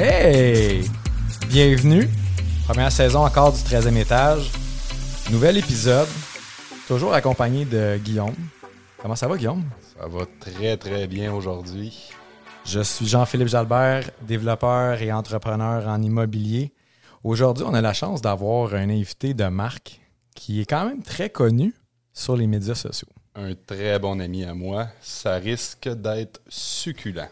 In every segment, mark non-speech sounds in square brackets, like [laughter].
Hey! Bienvenue. Première saison encore du 13e étage. Nouvel épisode. Toujours accompagné de Guillaume. Comment ça va, Guillaume? Ça va très très bien aujourd'hui. Je suis Jean-Philippe Jalbert, développeur et entrepreneur en immobilier. Aujourd'hui, on a la chance d'avoir un invité de marque qui est quand même très connu sur les médias sociaux. Un très bon ami à moi. Ça risque d'être succulent.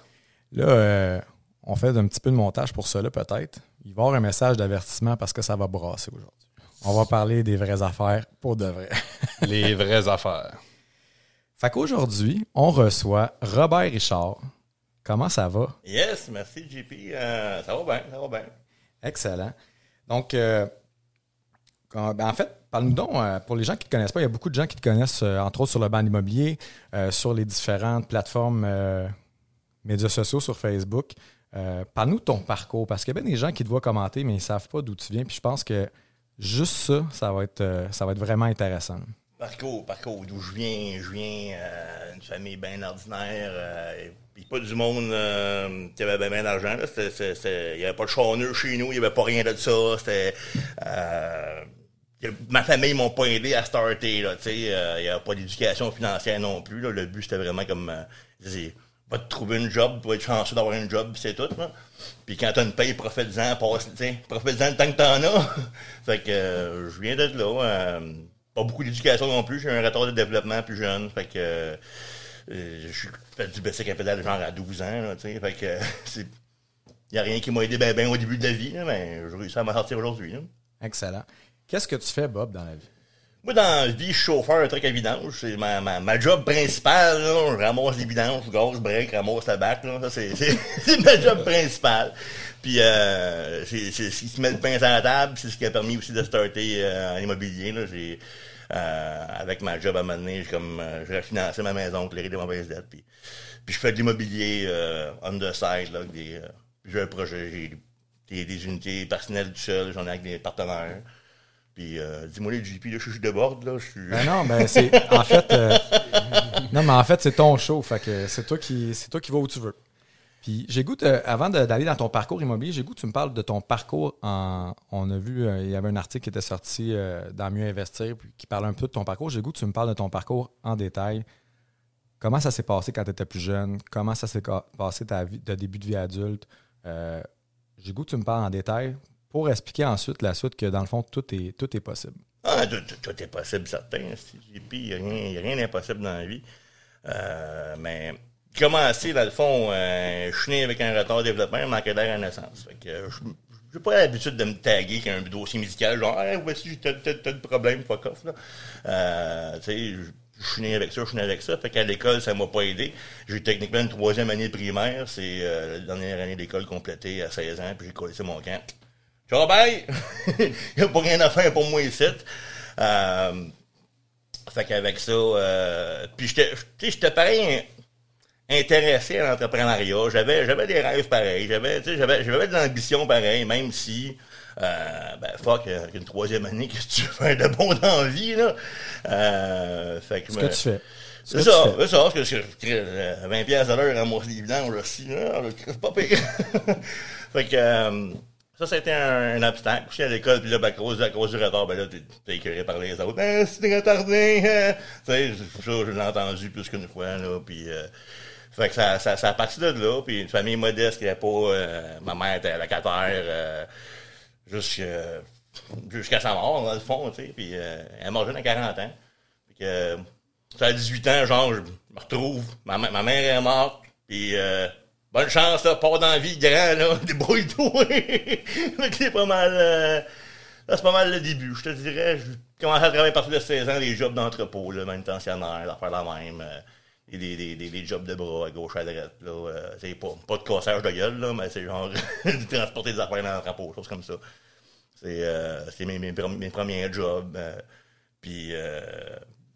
Là, euh, on fait un petit peu de montage pour cela peut-être. Il va y avoir un message d'avertissement parce que ça va brasser aujourd'hui. On va parler des vraies affaires pour de vrai. [laughs] Les vraies affaires. Fait qu'aujourd'hui, on reçoit Robert Richard. Comment ça va? Yes, merci JP. Euh, ça va bien, ça va bien. Excellent. Donc, euh, ben, en fait, parle-nous donc, euh, pour les gens qui ne te connaissent pas, il y a beaucoup de gens qui te connaissent, euh, entre autres sur le banc immobilier, euh, sur les différentes plateformes euh, médias sociaux, sur Facebook. Euh, Parle-nous de ton parcours, parce qu'il y a bien des gens qui te voient commenter, mais ils ne savent pas d'où tu viens. Puis je pense que juste ça, ça va être, euh, ça va être vraiment intéressant. Parcours, parcours, d'où je viens, je viens euh, d'une famille bien ordinaire, euh, pas du monde euh, qui avait bien d'argent. Il n'y avait pas de charneux chez nous, il n'y avait pas rien de ça. Euh, ma famille m'ont pas aidé à starter, euh, Il n'y avait pas d'éducation financière non plus, là. Le but, c'était vraiment comme... Va te trouver une job, tu vas être chanceux d'avoir une job, c'est tout. Puis quand t'as une paye, profite-en, profite-en le temps que t'en as. [laughs] fait que euh, je viens de là. euh, pas beaucoup d'éducation non plus. J'ai un retard de développement plus jeune. Fait que euh, je suis du à pédale genre à 12 ans, là. Fait que [laughs] c'est... Y a rien qui m'a aidé ben ben au début de la vie, mais j'ai réussi à m'en sortir aujourd'hui. Excellent. Qu'est-ce que tu fais, Bob, dans la vie? Moi, dans la vie, je suis chauffeur un truc à vidange. C'est ma, ma, ma job principale, là. Je ramasse les vidanges, je gaz, break, ramasse la bac, là. Ça, c'est, [laughs] ma job principale. Puis, euh, c'est, ce qui se met le pain sur la table. C'est ce qui a permis aussi de starter euh, en immobilier, là. J'ai, euh, avec ma job à un donné, j'ai comme, euh, j'ai refinancé ma maison, clairé des mauvaises dettes. Puis, puis je fais de l'immobilier, euh, on the side, là, euh, j'ai un projet, j'ai des, des unités personnelles tout seul, j'en ai avec des partenaires. Puis, euh, dis-moi les JP, là, je suis déborde, là, je suis... Ben non, ben c'est. En fait. euh, non, mais en fait, c'est ton show. Fait que c'est toi qui c'est toi qui vas où tu veux. Puis j'ai goût, de- avant de- d'aller dans ton parcours immobilier, j'ai goût que tu me parles de ton parcours en. On a vu, euh, il y avait un article qui était sorti dans Mieux Investir puis qui parle un peu de ton parcours. J'ai goût que tu me parles de ton parcours en détail. Comment ça s'est passé quand tu étais plus jeune? Comment ça s'est passé ta vie de début de vie adulte? J'ai goût que tu me parles en détail pour expliquer ensuite la suite que dans le fond, tout est, tout est possible. Ah, tout, est possible, certain. Il n'y a rien, rien d'impossible dans la vie. Euh, mais commencer, dans le fond, je suis né avec un retard de développement, un manque d'air à naissance. Fait que euh, je j'ai pas l'habitude de me taguer avec un dossier médical, genre, hey, voici, j'ai tel, tel, tel problème, fuck off, là. Euh, tu sais, je je suis né avec ça, je suis né avec ça. Fait qu'à l'école, ça m'a pas aidé. J'ai eu techniquement une troisième année de primaire. C'est euh, la dernière année d'école complétée à 16 ans, puis j'ai collé mon camp. Ciao, bye! Il n'y a pas rien à faire pour moi ici. Euh, fait qu'avec ça, euh, puis j'étais, tu sais, j'étais pareil in- intéressé à l'entrepreneuriat. J'avais, j'avais des rêves pareils. J'avais, j'avais, j'avais de l'ambition pareille, même si, euh, ben, fuck, une troisième année, [laughs] qu'est-ce que tu faire de bon dans la vie, là? Euh, fait que Ce me- que tu fais. Ce c'est ça, fais. c'est ça, parce que euh, 20 pièces à l'heure à moi des vidanges aussi, là, c'est pas pire. [laughs] fait que euh, ça, c'était un, un obstacle. Puis à l'école, puis là, ben, à, cause, à du retard, ben là, t'es- écœuré par les autres. Si t'es retardé, hein. Tu sais, ça, je l'ai entendu plus qu'une fois, là, puis... euh, fait que ça, ça, ça a parti de là, puis une famille modeste qui n'avait pas... euh, ma mère était locataire euh, jusqu'à jusqu'à sa mort, dans le fond, tu sais, puis euh, elle est morte jeune à 40 ans. Fait que, ça a 18 ans, genre, je me retrouve, ma, ma mère est morte, puis euh, bonne chance, là, pas dans la vie, grand, là, [laughs] débrouille-toi. [laughs] C'est pas mal, euh, c'est pas mal le début, je te dirais, je commençais à travailler à partir de 16 ans, les jobs d'entrepôt, là, manutentionnaire, faire la même, euh, des, des, des, des- des jobs de bras à gauche à droite. Là, euh, c'est pas, pas de cassage de gueule, là, mais c'est genre [laughs] de transporter des affaires dans l'entrepôt, choses comme ça. C'est euh, c'est mes, mes, premi- mes premiers jobs. euh, puis euh,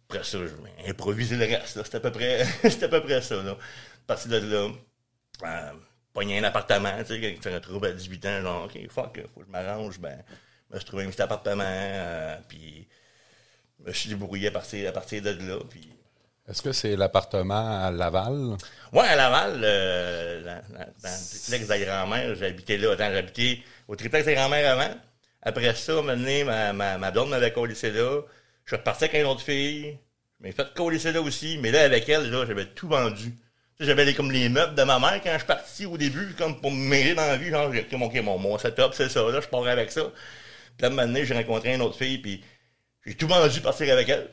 après ça, j'ai improvisé le reste. là. C'était à peu près à peu près ça. Là. À de là, euh, pogner un appartement, tu sais, quand tu te retrouves à 18 ans, genre, OK, fuck, faut que je m'arrange, ben, je me suis trouvé un petit appartement, euh, puis je me suis débrouillé à partir, à partir de là, puis... Est-ce que c'est l'appartement à Laval? Ouais, à Laval, euh, dans, dans- dans le triplex de la grand-mère, j'habitais là. Attends, j'habitais au triplex de la grand-mère avant. Après ça, maintenant, ma, ma, ma blonde m'avait collé là. Je suis reparti avec une autre fille. Je m'ai fait coller là aussi. Mais là, avec elle, là, j'avais tout vendu. J'avais les, comme les meubles de ma mère quand je suis parti au début, comme pour me mêler dans la vie. Genre, j'ai dit, OK, mon, mon setup, c'est ça. Là, je pars avec ça. Puis là, maintenant, j'ai rencontré une autre fille, puis j'ai tout vendu partir avec elle.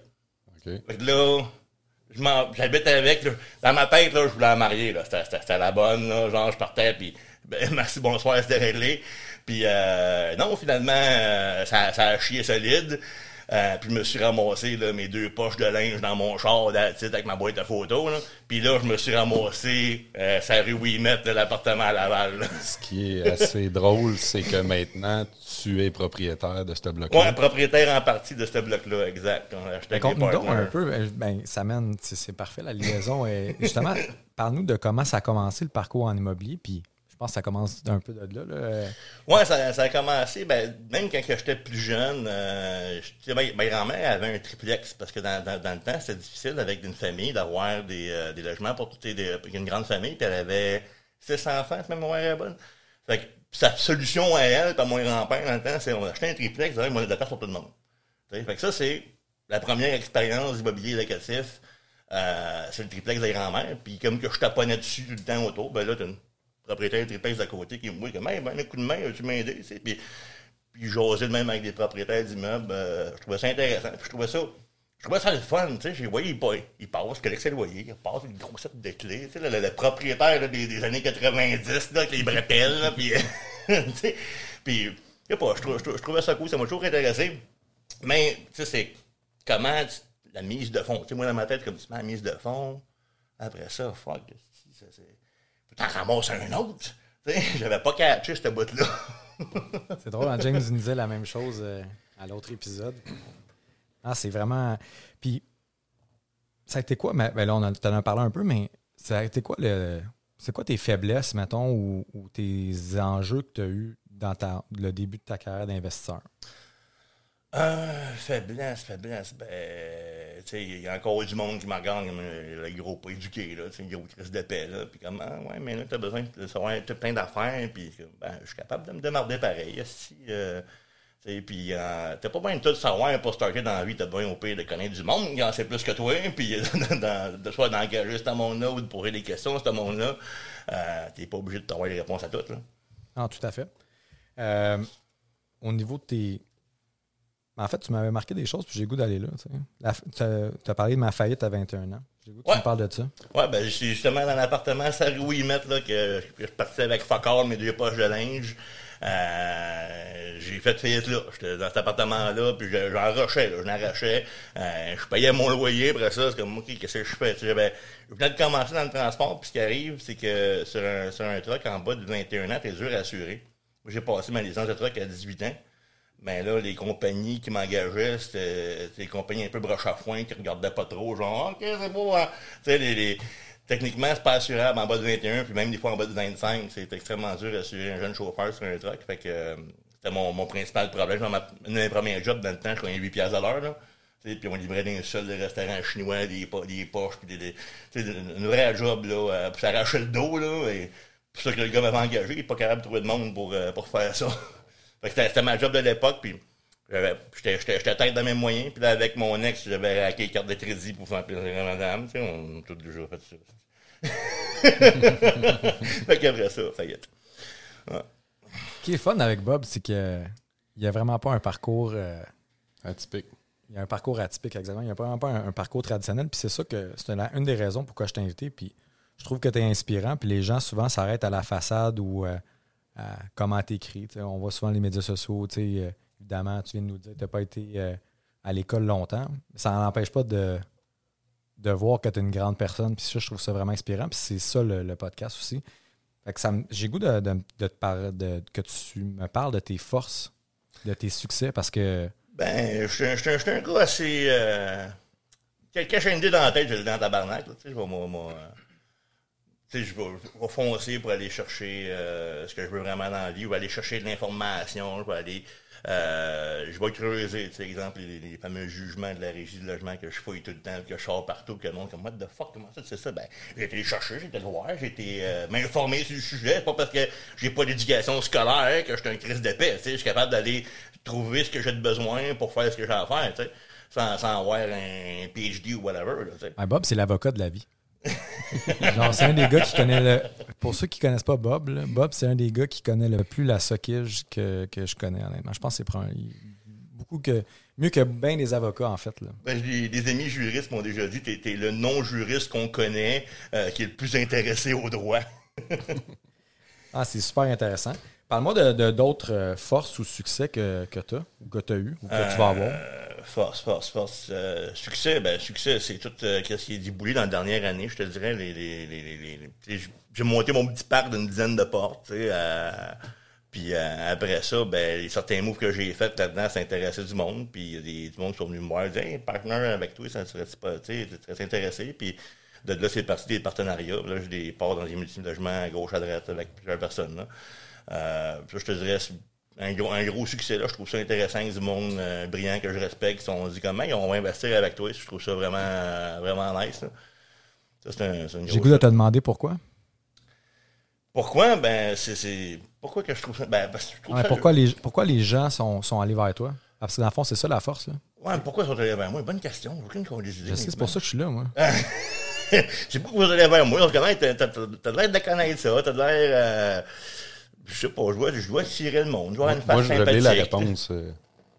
OK. Fait que là, j'habite avec, là. dans ma tête, là, je voulais la marier, là. C'était, c'était- c'était la bonne, là. Genre, je partais, puis ben, [laughs] merci, bonsoir, c'était réglé. Puis euh, non, finalement, euh, ça, ça a chié solide. Euh, puis je me suis ramassé là, mes deux poches de linge dans mon char avec ma boîte à photos. Là. Puis là, je me suis ramassé euh, sa rue Ouimet de l'appartement à Laval. là. Ce qui est assez [laughs] drôle, c'est que maintenant, tu es propriétaire de ce bloc-là. Ouais, propriétaire en partie de ce bloc-là, exact. On a acheté avec Conte-nous mes donc un peu, ben, ben, ça mène, c'est parfait, la liaison. est- justement, [laughs] parle-nous de comment ça a commencé le parcours en immobilier, puis pense que ça commence un peu de là. là. Ouais, ça, a commencé, ben, même quand j'étais plus jeune, euh, je- tu sais, ma, grand-mère avait un triplex, parce que dans, le temps, c'était difficile avec une famille d'avoir des, euh, des logements pour toutes une grande famille, puis elle avait six enfants, si ma mémoire est bonne. Fait que sa solution à elle, comme mon grand-père dans le temps, c'est on a acheté un triplex, vous avez de la place pour tout le monde. Tu Fait que ça, c'est la première expérience immobilier locatif. Euh, c'est le triplex des grand-mères. Puis comme que je taponnais dessus tout le temps autour, ben là, une propriétaire triplex d'à côté qui me dit hey, ben, un coup de main, tu m'aider, tu. Puis, j'osais de même avec des propriétaires d'immeubles. euh, je trouvais ça intéressant. Puis je trouvais ça. Je trouvais ça le fun, tu sais. J'ai voyé, il, pa- il passe, collectait le loyer, il passe une grosse set de clés, tu sais, le, propriétaire des, années 90, là, les bretelles, là, puis, [laughs] tu sais. Puis, je pas, je, je trou- je trouvais ça cool, ça m'a toujours intéressé. Mais, tu sais, c'est comment la mise de fond. Tu sais, moi, dans ma tête, comme tu la mise de fond, après ça, fuck, c'est- c'est- t'en ramasses un autre. [laughs] J'avais pas catché ce bout-là. [laughs] C'est drôle, hein, James nous disait la même chose euh, à l'autre épisode. Ah, c'est vraiment. Puis, ça a été quoi? mais- Ben là, on en t'en as parlé un peu, mais ça a été quoi le. C'est quoi tes faiblesses, mettons, ou, ou tes enjeux que tu as eu dans ta, le début de ta carrière d'investisseur? Euh, faiblesse, faiblesse, ben, tu sais, il y a encore du monde qui me regarde comme euh, le gros pas éduqué, là, tu sais, gros crise de paix, là, puis comme, ah, ouais, mais là, t'as besoin de savoir t'as plein d'affaires, puis ben, je suis capable de me démarrer pareil, euh, tu sais, puis euh, t'as pas besoin de tout savoir pour starter dans la vie, t'as besoin au pire de connaître du monde qui en sait plus que toi, [laughs] puis dans, de soit d'engager ce monde-là ou de poser des questions à ce monde-là, euh, t'es pas obligé de t'avoir les réponses à toutes, là. Ah, tout à fait. Euh, au niveau de tes. En fait, tu m'avais marqué des choses, puis j'ai goût d'aller là. Tu as, parlé de ma faillite à 21 ans. J'ai goût que tu me parles de ça. Ouais, ben, je suis justement dans l'appartement à là, que je parti avec all, mes deux poches de linge. Euh, j'ai fait faillite là. J'étais dans cet appartement-là, puis je- j'en arrachais, là, je l'arrachais. Euh, je payais mon loyer, après ça, c'est comme, OK, qu'est-ce que je fais? Tu sais, j'avais- je venais de commencer dans le transport, puis ce qui arrive, c'est que sur un, sur un truck en bas de 21 ans, t'es dur à assurer. J'ai passé ma licence de truck à 18 ans. Mais là, les compagnies qui m'engageaient, c'était des compagnies un peu broche à foin qui regardaient pas trop, genre, OK, c'est beau, hein. Tu sais, les, les- techniquement, c'est pas assurable en bas de 21, puis même des fois en bas de 25, c'est extrêmement dur d'assurer un jeune chauffeur sur un truck. Fait que euh, c'était mon, mon principal problème. Dans ma, un de mes premiers jobs, dans le temps, je gagnais 8 piastres à l'heure, là. Puis on livrait des seuls de restaurants chinois, des, des poches, puis des, des- une vraie job, là, euh, puis ça arrachait le dos, là, et c'est ça que le gars m'avait engagé, il est pas capable de trouver de monde pour, euh, pour faire ça. Fait que c'était ma job de l'époque, puis j'étais tête dans mes moyens, puis là, avec mon ex, j'avais hacké les cartes de crédit pour faire plaisir à madame, tu sais, on a tous déjà fait ça. [laughs] fait qu'après ça, faillite. Ce qui est fun avec Bob, c'est qu'il n'y a vraiment pas un parcours. euh, Atypique. il y a un parcours atypique, exactement. Il n'y a vraiment pas un, un parcours traditionnel. Puis c'est ça que c'est une, une des raisons pourquoi je t'ai invité. Puis je trouve que tu es inspirant. Puis les gens souvent s'arrêtent à la façade ou euh, à comment t'écris. On voit souvent les médias sociaux. euh, évidemment, tu viens de nous dire que tu n'as pas été euh, à l'école longtemps. Ça n'empêche pas de, de voir que tu es une grande personne. Puis ça, je trouve ça vraiment inspirant. Puis c'est ça le, le podcast aussi. Fait que ça j'ai goût de, de- te parler, de, que tu me parles de tes forces, de tes succès, parce que Ben, je suis un- gars assez. Euh, quand j'ai une idée dans la tête, je dans Tu sais, je vais, moi, moi, euh, tu sais, je vais, foncer pour aller chercher euh, ce que je veux vraiment dans la vie, ou aller chercher de l'information, je vais aller. Euh, je vais creuser, tu exemple, les, les fameux jugements de la régie de logement que je fouille tout le temps, que je sors partout, que le monde comme, what the fuck, comment ça, c'est ça? Ben, j'ai été chercher, j'ai été le voir, j'ai été euh, m'informer sur le sujet. C'est pas parce que j'ai pas d'éducation scolaire que je suis un crise d'épée, tu sais, je suis capable d'aller trouver ce que j'ai de besoin pour faire ce que j'ai à faire, tu sais, sans, sans avoir un PhD ou whatever, là, tu sais. Ah, Bob, c'est l'avocat de la vie. Genre, c'est un des gars qui connaît le. Pour ceux qui connaissent pas Bob, là, Bob, c'est un des gars qui connaît le plus la sockage que, que je connais, honnêtement. Je pense que c'est beaucoup que. Mieux que bien des avocats, en fait. Là. Ben, amis juristes m'ont déjà dit t'es, t'es le non-juriste qu'on connaît euh, qui est le plus intéressé au droit. [laughs] Ah, c'est super intéressant. Parle-moi de, d'autres euh, forces ou succès que, que tu as, ou que tu as eu, ou que tu vas avoir. Euh, force, force, force. Euh, succès, ben succès, c'est tout ce qui est déboulé dans la dernière année, je te dirais. Les, les, les, les- j'ai monté mon petit parc d'une dizaine de portes. puis après ça, ben, les certains moves que j'ai faits là-dedans, ça intéressait du monde. Puis il y a du monde qui sont venus me voir, dire Hey, partner avec toi, ça serait pas, tu serais intéressé. Puis de là, c'est parti des partenariats. Là, j'ai des parts dans des multi-logements à gauche, à droite avec plusieurs personnes. Là. Euh, je te dirais, un gros, un gros succès là. Je trouve ça intéressant que du monde euh, brillant que je respecte, qui sont dit comment on va investir avec toi. Je trouve ça vraiment, euh, vraiment nice. là. Ça, c'est un, c'est une J'ai goût de te demander pourquoi. Pourquoi? Ben, c'est, c'est. Pourquoi que je trouve ça. Ben, parce que je trouve Ouais, ça- pourquoi, les, pourquoi les gens sont, sont allés vers toi? Parce que dans le fond, c'est ça la force. Là. Ouais, mais pourquoi ils sont allés vers moi? Bonne question. J'ai aucune qu'on Je sais, c'est pour ça que je suis là, moi. [laughs] Je sais pas pourquoi vous allez vers moi. T'as l'air de connaître ça. T'as l'air. Euh, je sais pas, je dois, je dois tirer le monde. Je dois une Moi, je relais la réponse. euh,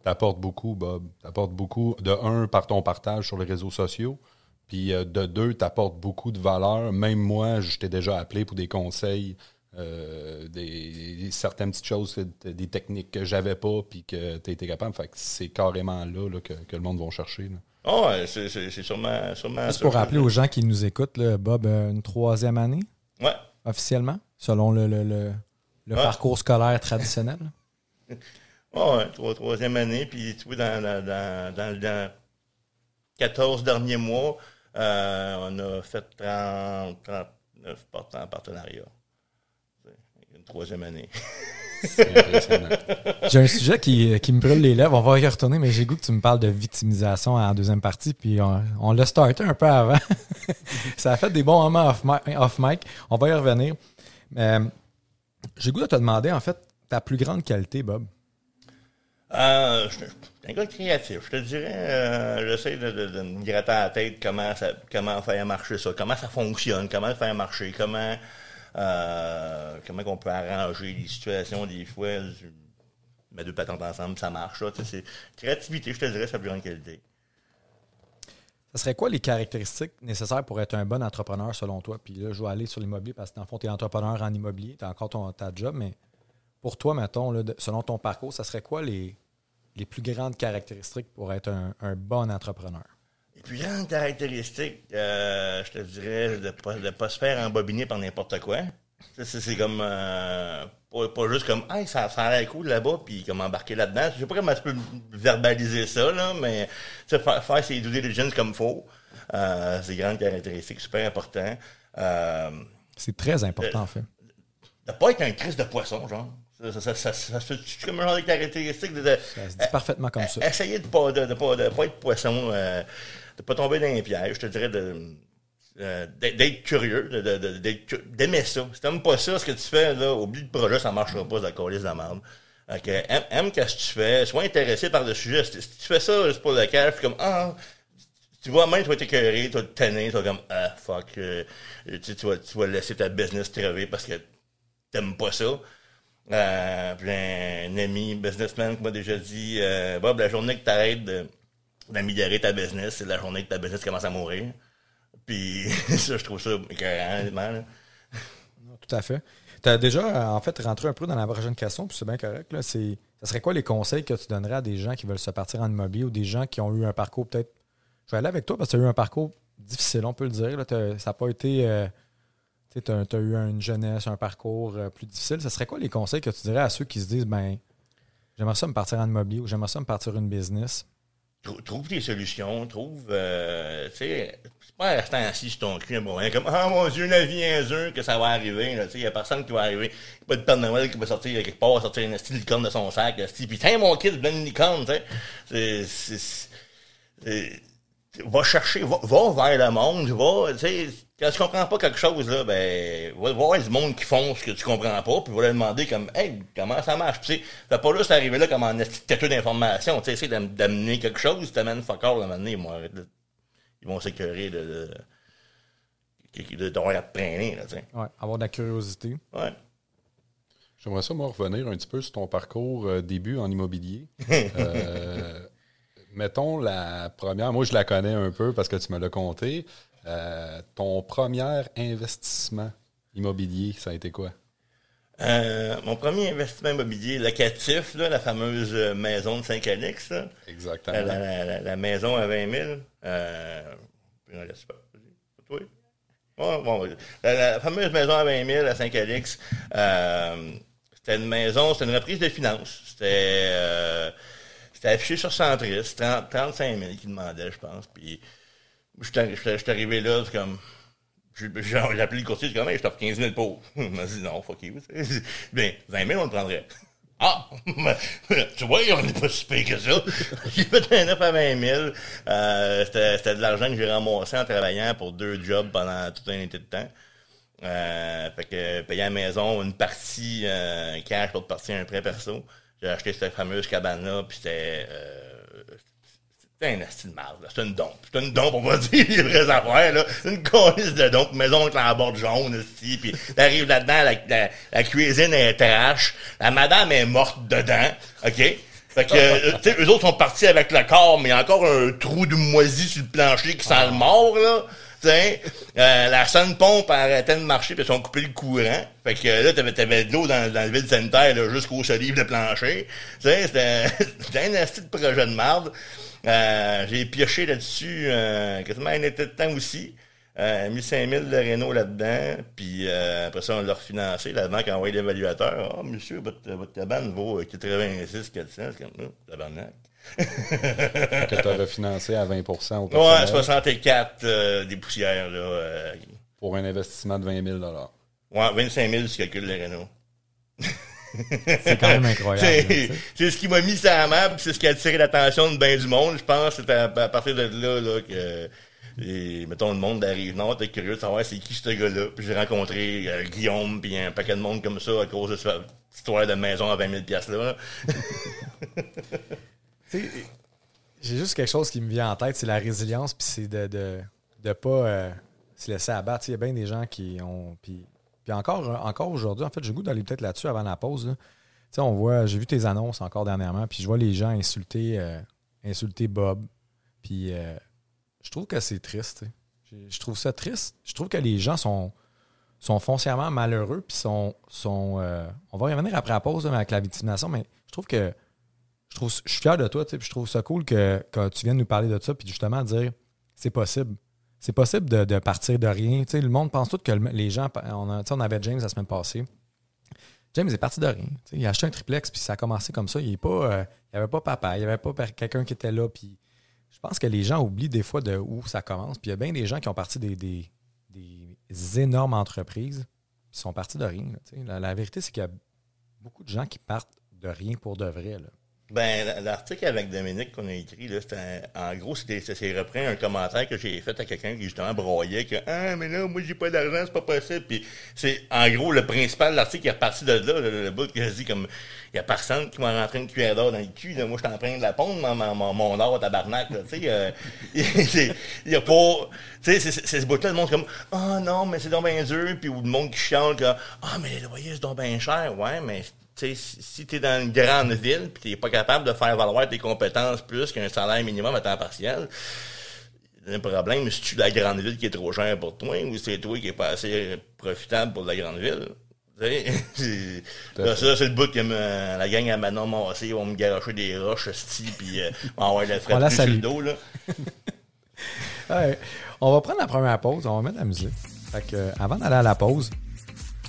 T'apportes beaucoup, Bob. T'apportes beaucoup. De un, par ton partage sur les réseaux sociaux. Puis euh, de deux, t'apportes beaucoup de valeur. Même moi, je t'ai déjà appelé pour des conseils, euh, des, des- certaines petites choses, des techniques que j'avais pas, puis que tu été capable. Fait que c'est carrément là, là, que, que le monde va chercher. là. Ah ouais, c'est, c'est, c'est sûrement. sûrement Juste pour rappeler aux gens qui nous écoutent, là, Bob, une troisième année, Ouais. officiellement, selon le, le, le- le parcours scolaire traditionnel. [laughs] Ouais, trois- troisième année, puis tu vois, dans, dans, dans, dans, dans 14 derniers mois, euh, on a fait 30, 39 portes en partenariat. Une troisième année. [laughs] C'est impressionnant. J'ai un sujet qui, qui me brûle les lèvres. On va y retourner, mais j'ai goût que tu me parles de victimisation en deuxième partie. Puis on, on l'a starté un peu avant. [laughs] Ça a fait des bons moments off mic. Off mic. On va y revenir. Mais, j'ai goût de te demander, en fait, ta plus grande qualité, Bob. Euh, je suis un gars créatif. Je te dirais, euh, j'essaie de, me gratter à la tête comment, ça, comment faire marcher ça, comment ça fonctionne, comment faire marcher, comment, euh, comment on peut arranger les situations des fois. Je deux patentes ensemble, ça marche. Là, c'est créativité, je te dirais, la plus grande qualité. Ça serait quoi les caractéristiques nécessaires pour être un bon entrepreneur selon toi? Puis là, je vais aller sur l'immobilier parce que dans le fond, tu es entrepreneur en immobilier, tu as encore ton, ta job, mais pour toi, mettons, selon ton parcours, ça serait quoi les, plus grandes caractéristiques pour être un, bon entrepreneur? Les plus grandes caractéristiques, euh, je te dirais, de ne pas, pas se faire embobiner par n'importe quoi. C'est comme, euh, pas, pas juste comme, hey, ça, ça a l'air cool là-bas, puis comme embarquer là-dedans. Je sais pas comment tu peux verbaliser ça, là, mais faire, faire ses due diligence comme faut, euh, c'est des grandes caractéristiques, super important. Euh, C'est très important, en fait. de pas être un crise de poisson, genre. Ça, ça, ça, se fait comme un genre de caractéristique de, de- Ça se dit parfaitement comme ça. Essayez de pas de, de pas de pas être poisson, euh, de pas tomber dans les pièges. Je te dirais de euh, d'être curieux, d'aimer ça. Si t'aimes pas ça, ce que tu fais là, oublie le projet, ça marchera pas, ça colisse de la merde. Aime, aime ce que tu fais, sois intéressé par le sujet. Si, tu fais ça juste pour le cash, comme ah, tu vois même tu vas t'écœurer, tu vas te tanner, tu vas comme ah fuck, euh, tu, tu vas tu vas laisser ta business crever parce que t'aimes pas ça. Euh, puis un ami businessman qui m'a déjà dit euh, Bob, la journée que tu arrêtes d'améliorer ta business, c'est la journée que ta business commence à mourir. Puis [laughs] ça, je trouve ça là. Tout à fait. Tu as déjà, euh, en fait, rentré un peu dans la prochaine question, puis c'est bien correct. Là, c'est, ça serait quoi les conseils que tu donnerais à des gens qui veulent se partir en immobilier ou des gens qui ont eu un parcours peut-être? Je vais aller avec toi parce que tu as eu un parcours difficile, on peut le dire. là. Ça n'a pas été. euh, tu as, eu une jeunesse, un parcours euh, plus difficile. Ce serait quoi les conseils que tu dirais à ceux qui se disent ben, j'aimerais ça me partir en immobilier ou j'aimerais ça me partir une business? Trou- Trouve tes solutions, trouve, euh, tu sais, c'est pas restant assis sur ton cul, bon, hein, comme, ah mon Dieu, la vie est un jeu, que ça va arriver, tu sais, y a personne qui va arriver, a pas de Père Noël qui va sortir quelque part, sortir une style licorne de son sac, puis tiens, mon kid, donne une licorne, tu sais, c'est- va chercher, va, va vers le monde, va, tu sais, quand tu comprends pas quelque chose, là, ben, va voir du monde qui font ce que tu comprends pas, puis va leur demander comme, hey, comment ça marche? Tu sais, fais pas juste arriver là comme en têteux d'information, tu sais, essaie d'am- d'amener quelque chose, t'amènes fuck all, à un moment donné, ils vont arrêter de- ils vont s'écœurer de, de, de, être traîné, là, tu sais. Ouais, avoir de la curiosité. Ouais. J'aimerais ça, moi, revenir un petit peu sur ton parcours euh, début en immobilier. [laughs] Euh, mettons la première, moi je la connais un peu parce que tu me l'as conté. Euh, ton premier investissement immobilier, ça a été quoi? Euh, mon premier investissement immobilier locatif, là, la fameuse euh, maison de Saint-Calix, Exactement. la, la- la- la maison à 20 000, euh, non, laisse pas, vas-y, toi? Ouais, bon, la, fameuse maison à 20 000 à Saint-Calix, c'était une maison, c'était une reprise de finances. C'était, c'était affiché sur Centris, 30, 35 000 qui demandait, je pense. Puis, j'étais- j'étais arrivé là, c'est comme, j'ai appelé le courtier, j'ai dit, je t'offre 15 000 pour. [laughs] Il m'a dit, non, fuck you. Bien, 20 000, on le prendrait. [laughs] Ah! [laughs] tu vois, on n'est pas si pire que ça. J'ai fait un 9 à 20 000. Euh, C'était c'était de l'argent que j'ai ramassé en travaillant pour deux jobs pendant tout un été de temps. Euh, fait que payer à la maison une partie euh, cash, l'autre partie un prêt perso. J'ai acheté cette fameuse cabane-là, puis c'était... Euh, c'était un asti de marde, là. C'était une dompe. C'était une dompe, on va [laughs] dire les vraies affaires, là. C'est une colisse de dompe. Maison avec la borde jaune, aussi. Puis t'arrives là-dedans, la, la, la cuisine est trash. La madame est morte dedans. OK? Fait que, euh, tu sais, eux autres sont partis avec le corps, mais il y a encore un trou de moisi sur le plancher qui sent le mort, là. Euh, la sonne pompe arrêtait de marcher puis ils ont coupé le courant. Fait que là, t'avais, t'avais de l'eau dans, le vide sanitaire là, jusqu'au solive de plancher. T'sais, c'était, [laughs] c'était un asti de projet de marde. Euh, j'ai pioché là-dessus euh, quasiment un été de temps aussi. Euh, mis 5000 de Renault là-dedans, puis euh, après ça, on l'a refinancé. La banque a envoyé l'évaluateur. Ah, monsieur, votre, votre cabane vaut euh, 86 400. C'est comme, oh, tabarnak. Que [laughs] tu as refinancé à 20% au Ouais, personnel 64 euh, des poussières, là. euh, pour un investissement de 20 000 ouais, 25 000 si tu calcules le Renault. [laughs] C'est quand même incroyable. C'est ce qui m'a mis sur la map, c'est ce qui a attiré l'attention de bien du monde. Je pense que c'est à, à partir de là, là que, et, mettons, le monde d'arrive nord était curieux de savoir c'est qui ce gars-là. Puis j'ai rencontré euh, Guillaume, puis un paquet de monde comme ça à cause de cette histoire de maison à 20 000 piastres là. [laughs] J'ai juste quelque chose qui me vient en tête, c'est la résilience, puis c'est de de, de pas euh, se laisser abattre. Il y a bien des gens qui ont. Puis, encore, encore aujourd'hui, en fait, j'ai goût d'aller peut-être là-dessus avant la pause. on voit, j'ai vu tes annonces encore dernièrement, puis je vois les gens insulter, euh, insulter Bob. Puis euh, je trouve que c'est triste. Je trouve ça triste. Je trouve que les gens sont, sont foncièrement malheureux, puis sont. sont on va y revenir après la pause avec la victimisation, mais je trouve que je trouve je suis fier de toi, puis je trouve ça cool que, tu viennes nous parler de ça, puis justement dire c'est possible. C'est possible de, partir de rien. Le monde pense tout que le- les gens. On, a- on avait James la semaine passée. James est parti de rien. Il a acheté un triplex, puis ça a commencé comme ça. Il n'y avait pas papa, il n'y avait pas quelqu'un qui était là. Puis je pense que les gens oublient des fois de où ça commence. Puis il y a bien des gens qui ont parti des, des- énormes entreprises qui sont partis de rien. la, vérité, c'est qu'il y a beaucoup de gens qui partent de rien pour de vrai. Ben, l'article avec Dominique qu'on a écrit, là, en gros, c'est, repris un commentaire que j'ai fait à quelqu'un qui justement broyait que Ah, mais là, moi j'ai pas d'argent, c'est pas possible. Puis c'est en gros le principal l'article qui est reparti de là, le, le bout qui a dit comme il y a personne qui m'a rentré une cuillère d'or dans le cul, là. moi je suis en train de la pondre, mon, mon, mon, or tabarnak, là, tu sais. euh, [laughs] il y a pas. Tu sais, c'est, ce bout-là, le monde comme Ah non, mais c'est donc bien dur, puis ou le monde qui chante Ah, mais le loyer c'est donc bien cher, ouais, mais tu si, si t'es dans une grande ville puis t'es pas capable de faire valoir tes compétences plus qu'un salaire minimum à temps partiel, un problème, si tu la grande ville qui est trop chère pour toi ou c'est toi qui est pas assez profitable pour la grande ville? Tu [laughs] c'est- là, ça, c'est le bout que me- la gang à Manon Massé ils vont me garocher des roches, sti, puis euh, m'envoyer le la plus sur le dos, là. [laughs] Ouais. On va prendre la première pause, on va mettre la musique. Fait que, euh, avant d'aller à la pause,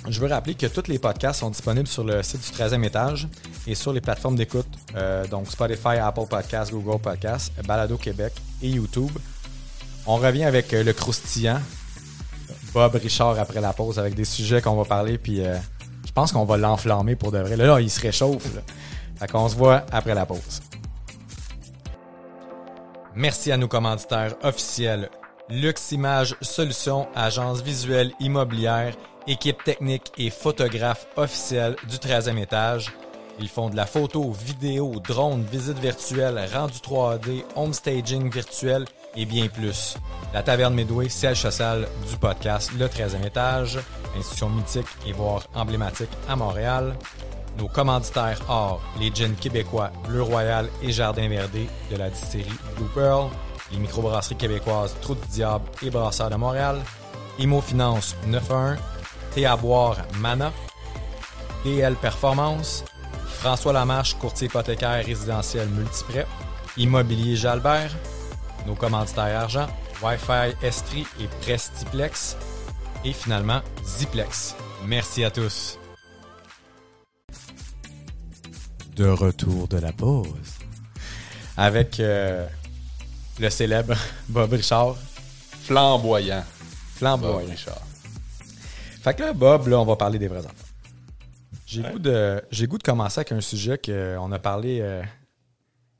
je veux rappeler que tous les podcasts sont disponibles sur le site du 13e étage et sur les plateformes d'écoute, euh, donc Spotify, Apple Podcasts, Google Podcasts, Balado Québec et YouTube. On revient avec euh, le croustillant, Bob Richard après la pause avec des sujets qu'on va parler, puis euh, je pense qu'on va l'enflammer pour de vrai. Là, là, il se réchauffe. Là. Fait qu'on se voit après la pause. Merci à nos commanditaires officiels Lux Image Solutions, agence visuelle immobilière, équipe technique et photographe officielle du 13e étage. Ils font de la photo, vidéo, drone, visite virtuelle, rendu 3D, home staging virtuel et bien plus. La Taverne Midway, siège social du podcast Le 13e étage, institution mythique et voire emblématique à Montréal. Nos commanditaires or, les gins québécois Bleu Royal et Jardin Verdé de la distillerie Blue Pearl, les microbrasseries québécoises Trou du Diable et Brasseurs de Montréal, Imo Finance 91, Thé à boire Mana, DL Performance, François Lamarche, courtier hypothécaire résidentiel multiprêt, Immobilier Jalbert, nos commanditaires argent, Wi-Fi Estrie et Prestiplex, et finalement Ziplex. Merci à tous. De retour de la pause. Avec euh, le célèbre [laughs] Bob Richard, Flamboyant. flamboyant. Bob Richard. Fait que là, Bob, là, on va parler des vrais enfants. J'ai goût de goût de commencer avec un sujet qu'on a parlé euh,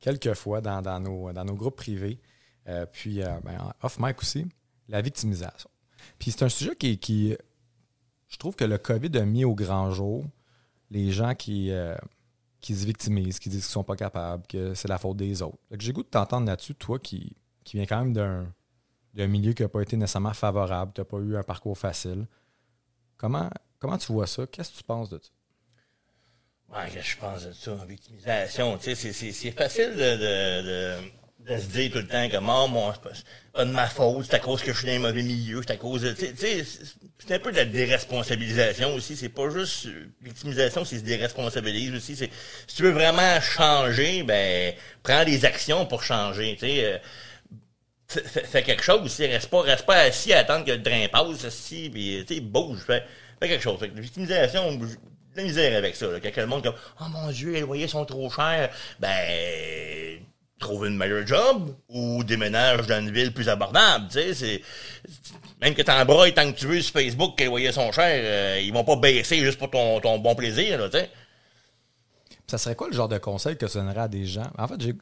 quelques fois dans, dans nos, dans nos groupes privés, euh, puis euh, ben, en off mic aussi, la victimisation. Puis c'est un sujet qui, qui, je trouve que le COVID a mis au grand jour les gens qui, qui se victimisent, qui disent qu'ils sont pas capables, que c'est la faute des autres. J'ai goût de t'entendre là-dessus, toi qui, qui viens quand même d'un d'un milieu qui n'a pas été nécessairement favorable, tu n'as pas eu un parcours facile. Comment, comment tu vois ça? Qu'est-ce que tu penses de ça? Ouais, qu'est-ce que je pense de ça, victimisation. Tu sais, c'est- facile de, de, de, de se dire tout le temps que oh, mon, c'est pas, pas de ma faute, c'est à cause que je suis dans un mauvais milieu, c'est à cause de. Tu sais, c'est- un peu de la déresponsabilisation aussi. C'est pas juste victimisation, c'est se déresponsabiliser aussi. Si tu veux vraiment changer, ben prends des actions pour changer. Tu sais. euh, fais, quelque chose aussi. Reste pas, reste pas assis à attendre que le train passe, assis, puis, tu sais, bouge, fais, quelque chose. Fait que de la misère avec ça, là. Quand le monde comme, oh mon Dieu, les loyers sont trop chers, ben, trouve une meilleure job ou déménage dans une ville plus abordable, tu sais, même que t'embroilles tant que tu veux sur Facebook que les loyers sont chers, euh, ils vont pas baisser juste pour ton, ton bon plaisir, là, tu sais. Ça serait quoi le genre de conseil que tu donnerais à des gens? En fait, j'ai,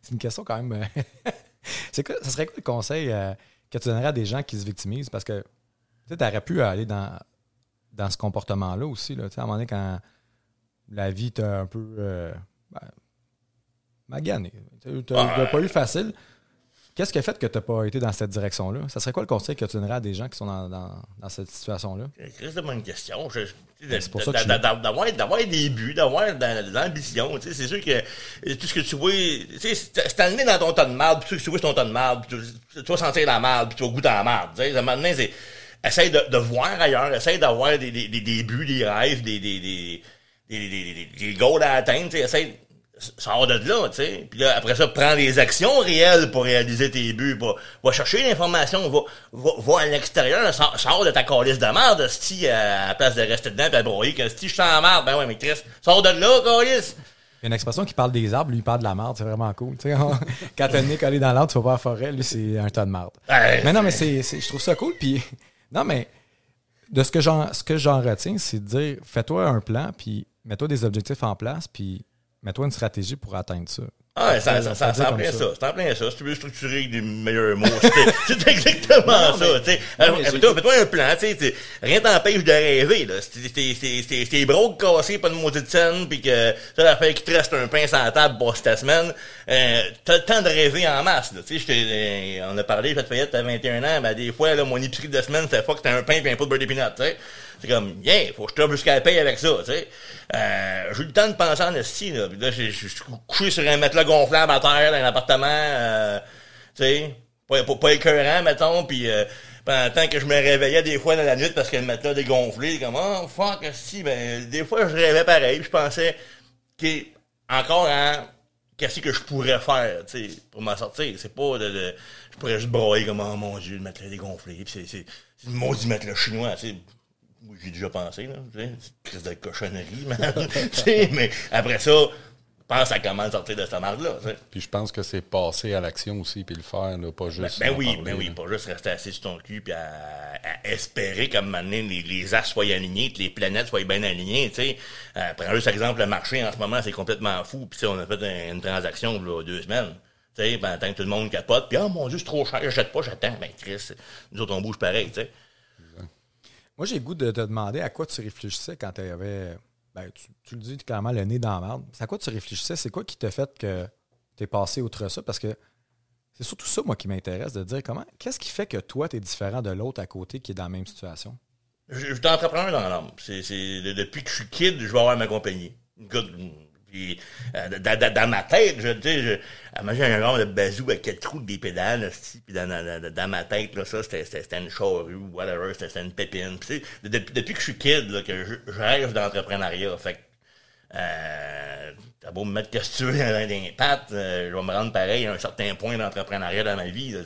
c'est une question quand même. [laughs] c'est quoi, ça serait quoi le conseil euh, que tu donnerais à des gens qui se victimisent? Parce que tu aurais pu aller dans, dans ce comportement-là aussi. Là, à un moment donné, quand la vie t'a un peu euh, ben, magané, tu n'as pas eu facile. Qu'est-ce qui a fait que tu n'as pas été dans cette direction-là? Ça serait quoi le conseil que tu donnerais à des gens qui sont dans, dans- dans cette situation-là? C'est une bonne question. D'avoir d'avoir des buts, d'avoir de l'ambition. tu sais, C'est sûr que tout ce que tu vois, c'est amené dans ton tas de marde, puis tout ce que tu vois, c'est ton tas de marde, puis tu, tu vas sentir la marde, puis tu vas goûter la marde. tu sais. À un moment donné, c'est. Essaye de, de voir ailleurs, essaye d'avoir des, des, des, des buts, des rêves, des, des, des, des, des, des, des- des goals à atteindre. Essaye. Sors de là, tu sais. Puis là, après ça, prends des actions réelles pour réaliser tes buts. Va, va chercher l'information, va, va, va à l'extérieur, sors, sors de ta calice de merde, si à la place de rester dedans, pis à broyer, que si je suis en merde, ben ouais, mais Chris, sors de là, calice. Il y a une expression qui parle des arbres, lui, il parle de la marde, c'est vraiment cool. On- [laughs] quand t'as le nez collé dans l'arbre, tu vas pas à la forêt, lui, c'est un tas de marde. Ouais, mais non, mais c'est, c'est- je trouve ça cool. Puis, [laughs] non, mais de ce que j'en, ce que j'en retiens, c'est de dire fais-toi un plan, puis mets-toi des objectifs en place, puis mets-toi une stratégie pour atteindre ça. Ah, ça, ça, ça, en plein ça. ça. C'est en plein ça. Si tu veux structurer avec des meilleurs mots, c'est [laughs] c'est exactement ça, tu sais. J'ai- Fais-toi fais-toi un plan, tu sais. t'sais, Rien t'empêche de rêver, là. Si t'es- t'es- t'es- t'es t'es broke cassé, pas de maudite scène, pis que t'as la fait qu'il te reste un pain sur la table pour ta semaine, euh, t'as le temps de rêver en masse, là. Tu sais, j'étais, euh, on a parlé, fait Fayette, t'as 21 ans, ben, des fois, là, mon épicerie de semaine, c'est fois que t'as un pain pis un pot de beurre d'épinard, tu sais. C'est comme, yeah, faut que je tape jusqu'à la paye avec ça, tu sais. Euh, j'ai eu le temps de penser en esti, là. Puis là, je suis couché sur un matelas gonflable à terre dans l'appartement, euh, tu sais. Pas, pas, pas écœurant, mettons, puis euh, pendant que je me réveillais des fois dans la nuit parce que le matelas dégonflé, comme, oh, fuck, si, ben, des fois, je rêvais pareil, je pensais, OK, encore en qu'est-ce que je pourrais faire, tu sais, pour m'en sortir. C'est pas de, de- je pourrais juste broyer comme, oh mon Dieu, le matelas dégonflé, puis c'est, c'est, c'est le maudit matelas chinois, tu sais. J'ai déjà pensé, là, c'est une crise de cochonnerie, man. [laughs] Mais après ça, pense à comment sortir de cette sais. Puis je pense que c'est passer à l'action aussi, puis le faire, là, pas Ben, juste. ben en oui, parler, ben oui, pas juste rester assis sur ton cul puis à, à espérer comme maintenant les, les astres soient alignés, que les planètes soient bien alignées, tu sais. Euh, prends juste exemple le marché en ce moment, c'est complètement fou. Puis on a fait un- une transaction là, deux semaines. Tu sais, pendant que tout le monde capote, puis oh mon dieu, c'est trop cher, j'achète pas, j'attends. Ben Chris, nous autres on bouge pareil, tu sais. Moi, j'ai le goût de te demander à quoi tu réfléchissais quand tu avais. Ben, tu, le dis clairement, le nez dans la marde. C'est à quoi tu réfléchissais? C'est quoi qui t'a fait que tu es passé outre ça? Parce que c'est surtout ça, moi, qui m'intéresse, de dire comment. Qu'est-ce qui fait que toi, tu es différent de l'autre à côté qui est dans la même situation? Je suis entrepreneur dans l'âme. Depuis que je suis kid, je vais avoir ma compagnie. Écoute, puis, euh, dans, dans- ma tête, je, sais, je, imagine un genre de bazou avec quatre trous des pédales, puis dans, dans, ma tête, là, ça, c'était, une charrue, whatever, c'était, une pépine. Depuis, depuis que je suis kid, là, que je, rêve d'entrepreneuriat. Fait que, euh, t'as beau me mettre que tu veux dans les pattes, euh, je vais me rendre pareil à un certain point d'entrepreneuriat dans ma vie. là.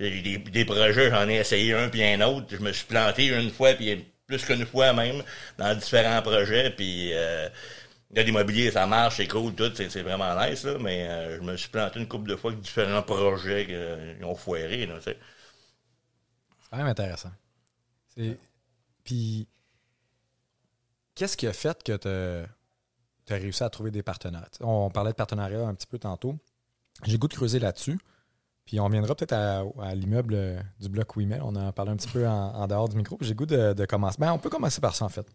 J'ai des, des projets, j'en ai essayé un puis un autre. Je me suis planté une fois puis plus qu'une fois même dans différents projets. Puis euh, là, l'immobilier, ça marche, c'est cool, tout, c'est, vraiment nice, là, mais euh, je me suis planté une couple de fois avec différents projets qui ont foiré. C'est quand même intéressant. Puis, qu'est-ce qui a fait que tu as réussi à trouver des partenaires? On parlait de partenariat un petit peu tantôt. J'ai goût de creuser là-dessus. Puis on reviendra peut-être à, l'immeuble euh, du bloc Ouimet. On en parlé un petit peu en, dehors du micro. J'ai goût de, de commencer. Ben, on peut commencer par ça, en fait.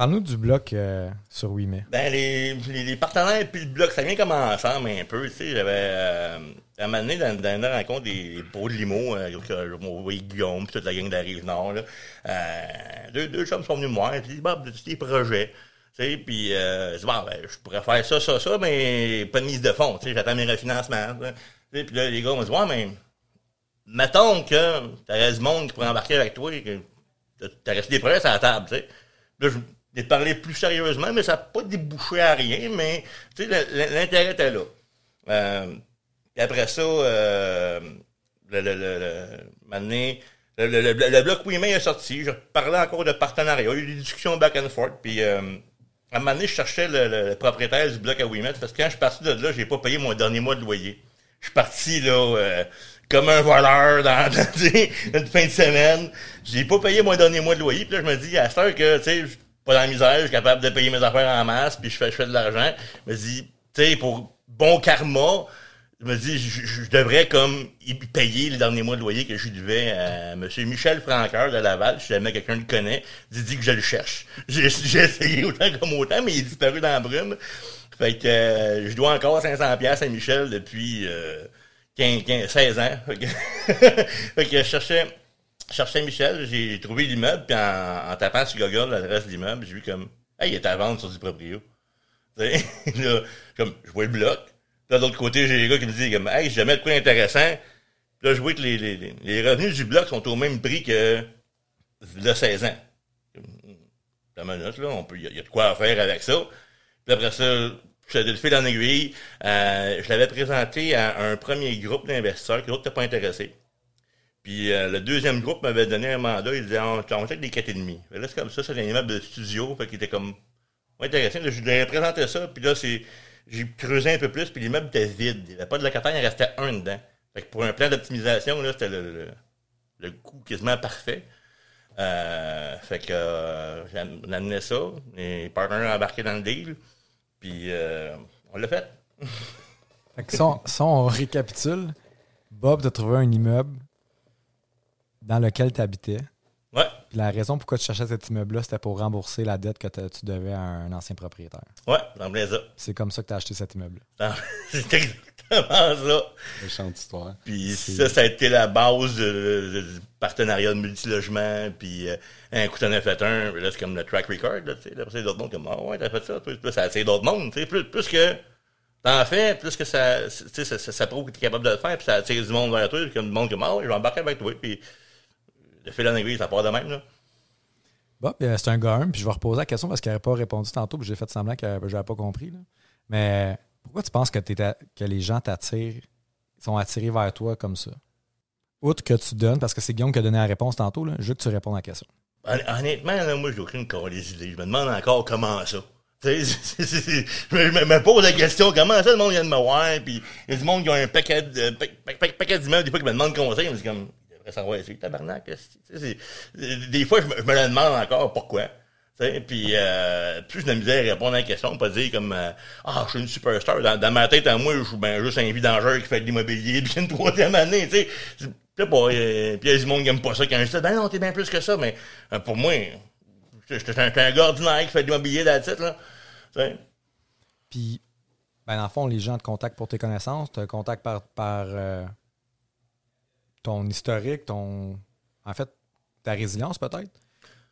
Parle-nous du bloc euh, sur Ouimet. Ben, les, les, les partenaires puis le bloc, ça vient comme ensemble un peu. Tu j'avais, euh, à dans, dans une rencontre des, pros de limo, euh, mon voyait Guillaume puis toute la gang de la Rive-Nord, euh, deux, deux chums sont venus me voir et ils disent, Bob, as des projets? Tu sais, puis, euh, je bon, ben, je pourrais faire ça, ça, ça, mais pas de mise de fonds. Tu sais, j'attends mes refinancements. tu. Tu Puis là, les gars m'ont dit, ouais, mais, mettons que t'aurais du monde qui pourrait embarquer avec toi et que t'as resté des projets sur la table, tu sais? J'ai parlé plus sérieusement, mais ça n'a pas débouché à rien, mais l'intérêt était là. Euh, puis après ça, euh, le, le, le, le, bloc Wimen est sorti. Je parlais encore de partenariat. Il y a eu des discussions back and forth. Puis euh, à un moment donné, je cherchais le, propriétaire du bloc à Wimet parce que quand je suis parti de là, j'ai pas payé mon dernier mois de loyer. Je suis parti là euh, comme un voleur dans, [laughs] une fin de semaine. J'ai pas payé mon dernier mois de loyer. Puis là, je me dis, à cette heure que, tu sais, dans la misère, je suis capable de payer mes affaires en masse, puis je fais, je fais de l'argent. Je me dis, tu sais, pour bon karma, je me dis, je, devrais comme payer le dernier mois de loyer que je devais à M. Michel Franqueur de Laval. Si jamais quelqu'un le connaît, dit, dit que je le cherche. [laughs] J'ai essayé autant comme autant, mais il est disparu dans la brume. Fait que euh, je dois encore 500 pièces à Michel depuis euh, 15, 15, 16 ans. [laughs] Fait que je cherchais, je cherchais Michel, j'ai trouvé l'immeuble, puis en, tapant sur Google l'adresse de l'immeuble, j'ai vu comme, hey, il est à vendre sur du proprio. [laughs] Là, comme, je vois le bloc. Là, de l'autre côté, j'ai les gars qui me disent, comme, hey, j'ai jamais de quoi intéressant. Puis là, je vois que les, les, les- revenus du bloc sont au même prix que le 16 ans. La minute, là, on peut, il y, a- de quoi faire avec ça. Puis après ça, je suis fil en aiguille. Euh, je l'avais présenté à un premier groupe d'investisseurs que l'autre n'était pas intéressé. Puis euh, le deuxième groupe m'avait donné un mandat, il disait on, on check des 4,5. Fait Là, c'est comme ça, c'est un immeuble de studio, fait qu'il était comme intéressant. Je lui ai présenté ça, puis là, c'est. J'ai creusé un peu plus, puis l'immeuble était vide. Il n'y avait pas de locataire, il restait un dedans. Fait que pour un plan d'optimisation, là, c'était le, le, quasiment parfait. Euh, fait que euh, amené ça. Les partenaires ont embarqué dans le deal. Puis euh, on l'a fait. [laughs] Fait que si, on, récapitule, Bob t'a trouvé un immeuble dans lequel tu habitais. Ouais, Puis la raison pourquoi tu cherchais cet immeuble-là, c'était pour rembourser la dette que tu devais à un ancien propriétaire. ouais, plein ça. C'est comme ça que tu as acheté cet immeuble-là. Dans- [laughs] C'est exactement ça. Méchante histoire. Puis ça, ça a été la base du partenariat de multilogement. Puis euh, un coup, t'en as fait un. puis Là, c'est comme le track record. Là, tu sais. Là, c'est d'autres mondes comme, ah ouais, t'as fait ça. Plus, plus ça attire d'autres mondes. tu sais. Plus, plus que t'en fais, plus que ça, tu sais, ça, ça, ça prouve que t'es capable de le faire. Puis ça attire du monde vers toi. Puis comme du monde comme, ah ouais, je vais embarquer avec toi. Puis le fil en aiguille, ça part de même. Là. Bob, euh, c'est un gars 1, puis je vais reposer la question parce qu'il n'avait pas répondu tantôt, puis j'ai fait semblant que je n'avais pas compris. là. Mais Pourquoi tu penses que, les gens t'attirent, sont attirés vers toi comme ça? Outre que tu donnes, parce que c'est Guillaume qui a donné la réponse tantôt, là, je veux que tu répondes à la question. Hon- Honnêtement, là, moi, j'ai aucune des idées. Je me demande encore comment ça. [laughs] Je me, je me- me pose la question, comment ça, le monde vient de me voir, puis il y a du monde qui a un paquet de, pa- pa- pa- paquet d'immeubles, des fois, qui me demandent conseil, mais c'est comme, devrait savoir, c'est tabarnak, des fois, je me, je le demande encore pourquoi. Puis euh, plus je me misère à répondre à la question, pas dire comme euh, Ah, je suis une superstar. Dans, dans ma tête, à moi, je suis ben, juste un vidangeur qui fait de l'immobilier [laughs] puis une troisième année, sais. Je pas, euh, puis il y a du monde qui aime pas ça quand je dis Ben non, t'es bien plus que ça, mais euh, pour moi, j'étais un, j'étais un gars ordinaire qui fait de l'immobilier dans la là. Puis, ben, dans le fond, les gens te contactent pour tes connaissances, te contactent par, ton historique, ton. En fait, ta résilience peut-être?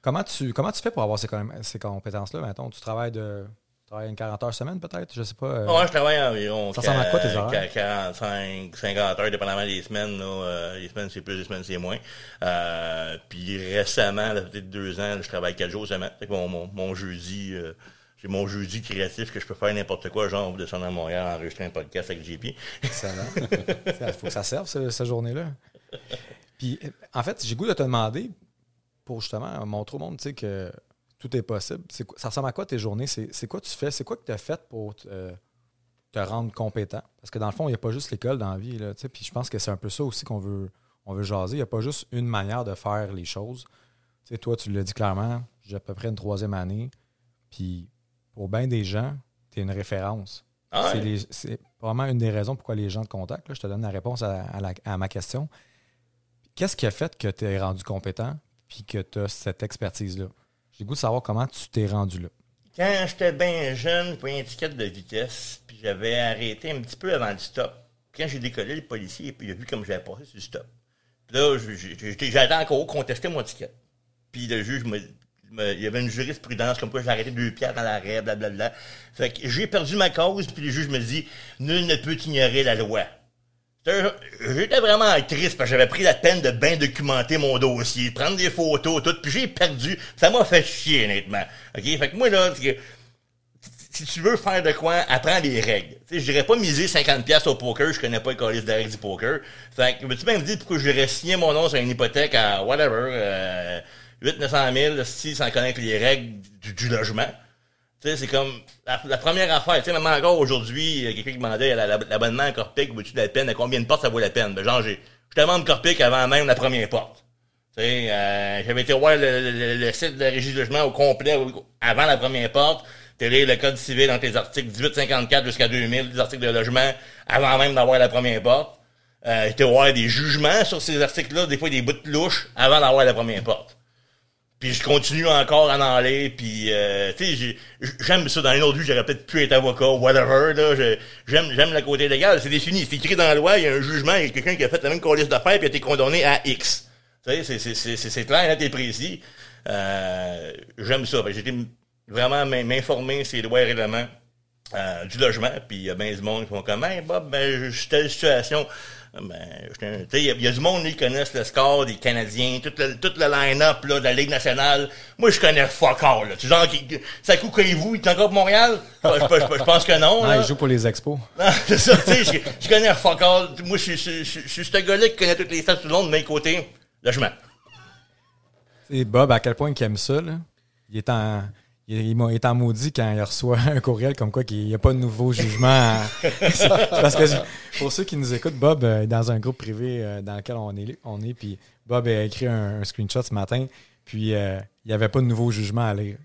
Comment tu, comment tu fais pour avoir ces, ces compétences-là? Mettons, tu travailles de. Tu travailles une 40 heures semaine peut-être? Je sais pas. euh, Ouais, je travaille environ Ça ressemble à quoi, tes horaires? 45, 50 heures, dépendamment des semaines. Là, euh, les semaines, c'est plus, les semaines, c'est moins. Euh, puis récemment, là, peut-être deux ans, là, je travaille quatre jours semaine. Fait que mon, mon, mon jeudi, euh, j'ai mon jeudi créatif que je peux faire n'importe quoi. Genre, descendre à Montréal, enregistrer un podcast avec JP. Excellent. Il faut que ça serve, ce- cette journée-là. Puis, en fait, j'ai goût de te demander, pour justement montrer au monde tu sais, que tout est possible. Ça ressemble à quoi tes journées? C'est quoi tu fais? C'est quoi que tu as fait pour te, euh, te rendre compétent? Parce que dans le fond, il n'y a pas juste l'école dans la vie. Là, puis je pense que c'est un peu ça aussi qu'on veut, on veut jaser. Il n'y a pas juste une manière de faire les choses. Tu sais, toi, tu l'as dit clairement, j'ai à peu près une troisième année. Puis, pour bien des gens, tu es une référence. Ah ouais? C'est vraiment une des raisons pourquoi les gens te contactent. là. Je te donne la réponse à, à la- à ma question. Qu'est-ce qui a fait que tu es rendu compétent puis que tu as cette expertise-là? J'ai goût de savoir comment tu t'es rendu là. Quand j'étais bien jeune, j'ai pris un ticket de vitesse, puis j'avais arrêté un petit peu avant le stop. Quand j'ai décollé, le policier, il a vu comme j'avais passé sur le stop. Puis là, j'allais encore contester mon ticket. Puis le juge il y avait une jurisprudence comme quoi j'ai arrêté deux pierres dans l'arrêt, blablabla. Fait que j'ai perdu ma cause, puis le juge me dit Nul ne peut ignorer la loi. J'étais vraiment triste parce que j'avais pris la peine de bien documenter mon dossier, prendre des photos, tout, puis j'ai perdu. Ça m'a fait chier, honnêtement. OK? Fait que moi, là, si tu veux faire de quoi, apprends les règles. Je dirais pas miser 50$ piastres au poker, je connais pas le calice de règles du poker. Fait que, veux-tu bien me dire pourquoi j'aurais signé mon nom sur une hypothèque à whatever, euh, 8 900 000, si, sans connaître les règles du logement? Tu sais, c'est comme la, première affaire. Tu sais, même encore aujourd'hui, quelqu'un qui demandait la- la- l'abonnement à Corpic, vaut-tu de la peine? À combien de portes ça vaut la peine? Ben, genre, j'ai, je demande Corpic avant même la première porte. Tu sais, euh, j'avais été voir le, le- site de la régie de logement au complet avant la première porte. T'as le code civil dans tes articles 1854 jusqu'à 2000, des articles de logement, avant même d'avoir la première porte. Euh, t'as voir des jugements sur ces articles-là, des fois des bouts de louche, avant d'avoir la première porte. Puis je continue encore à en aller, puis euh, tu sais, j'ai- j'aime ça dans une autre vie, j'aurais peut-être pu être avocat, whatever, là, j'aime j'aime le côté légal, c'est défini, c'est écrit dans la loi, il y a un jugement, il y a quelqu'un qui a fait la même coalice d'affaires, puis a été condamné à X. Tu sais, c'est- clair, net et précis. Euh, j'aime ça, j'ai été vraiment m'in- m'informer ces lois et règlements euh, du logement, puis il y a bien du monde qui font comme, hey Bob, ben, telle situation. Ben, tu sais, il y, y a du monde qui connaissent le score des Canadiens, tout le, tout le line-up là, de la Ligue nationale. Moi, je connais fuck all. Là. Tu sais, genre, ça coûte vous il est encore pour Montréal? Je, je- je- je pense que non. Non, là. il joue pour les expos. Non, [laughs] c'est ça, tu sais, je, je connais fuck all. Moi, je, je, je, je suis ce gars-là qui connaît toutes les stats tout le monde de mes côtés. Logement. Et Bob, à quel point il aime ça, là? Il est en. Il il est en maudit quand il reçoit [laughs] un courriel comme quoi qu'il n'y a pas de nouveau jugement. [laughs] à- pour ceux qui nous écoutent, Bob euh, est dans un groupe privé euh, dans lequel on est, on est puis Bob a écrit un, screenshot ce matin, puis euh, il n'y avait pas de nouveau jugement à lire.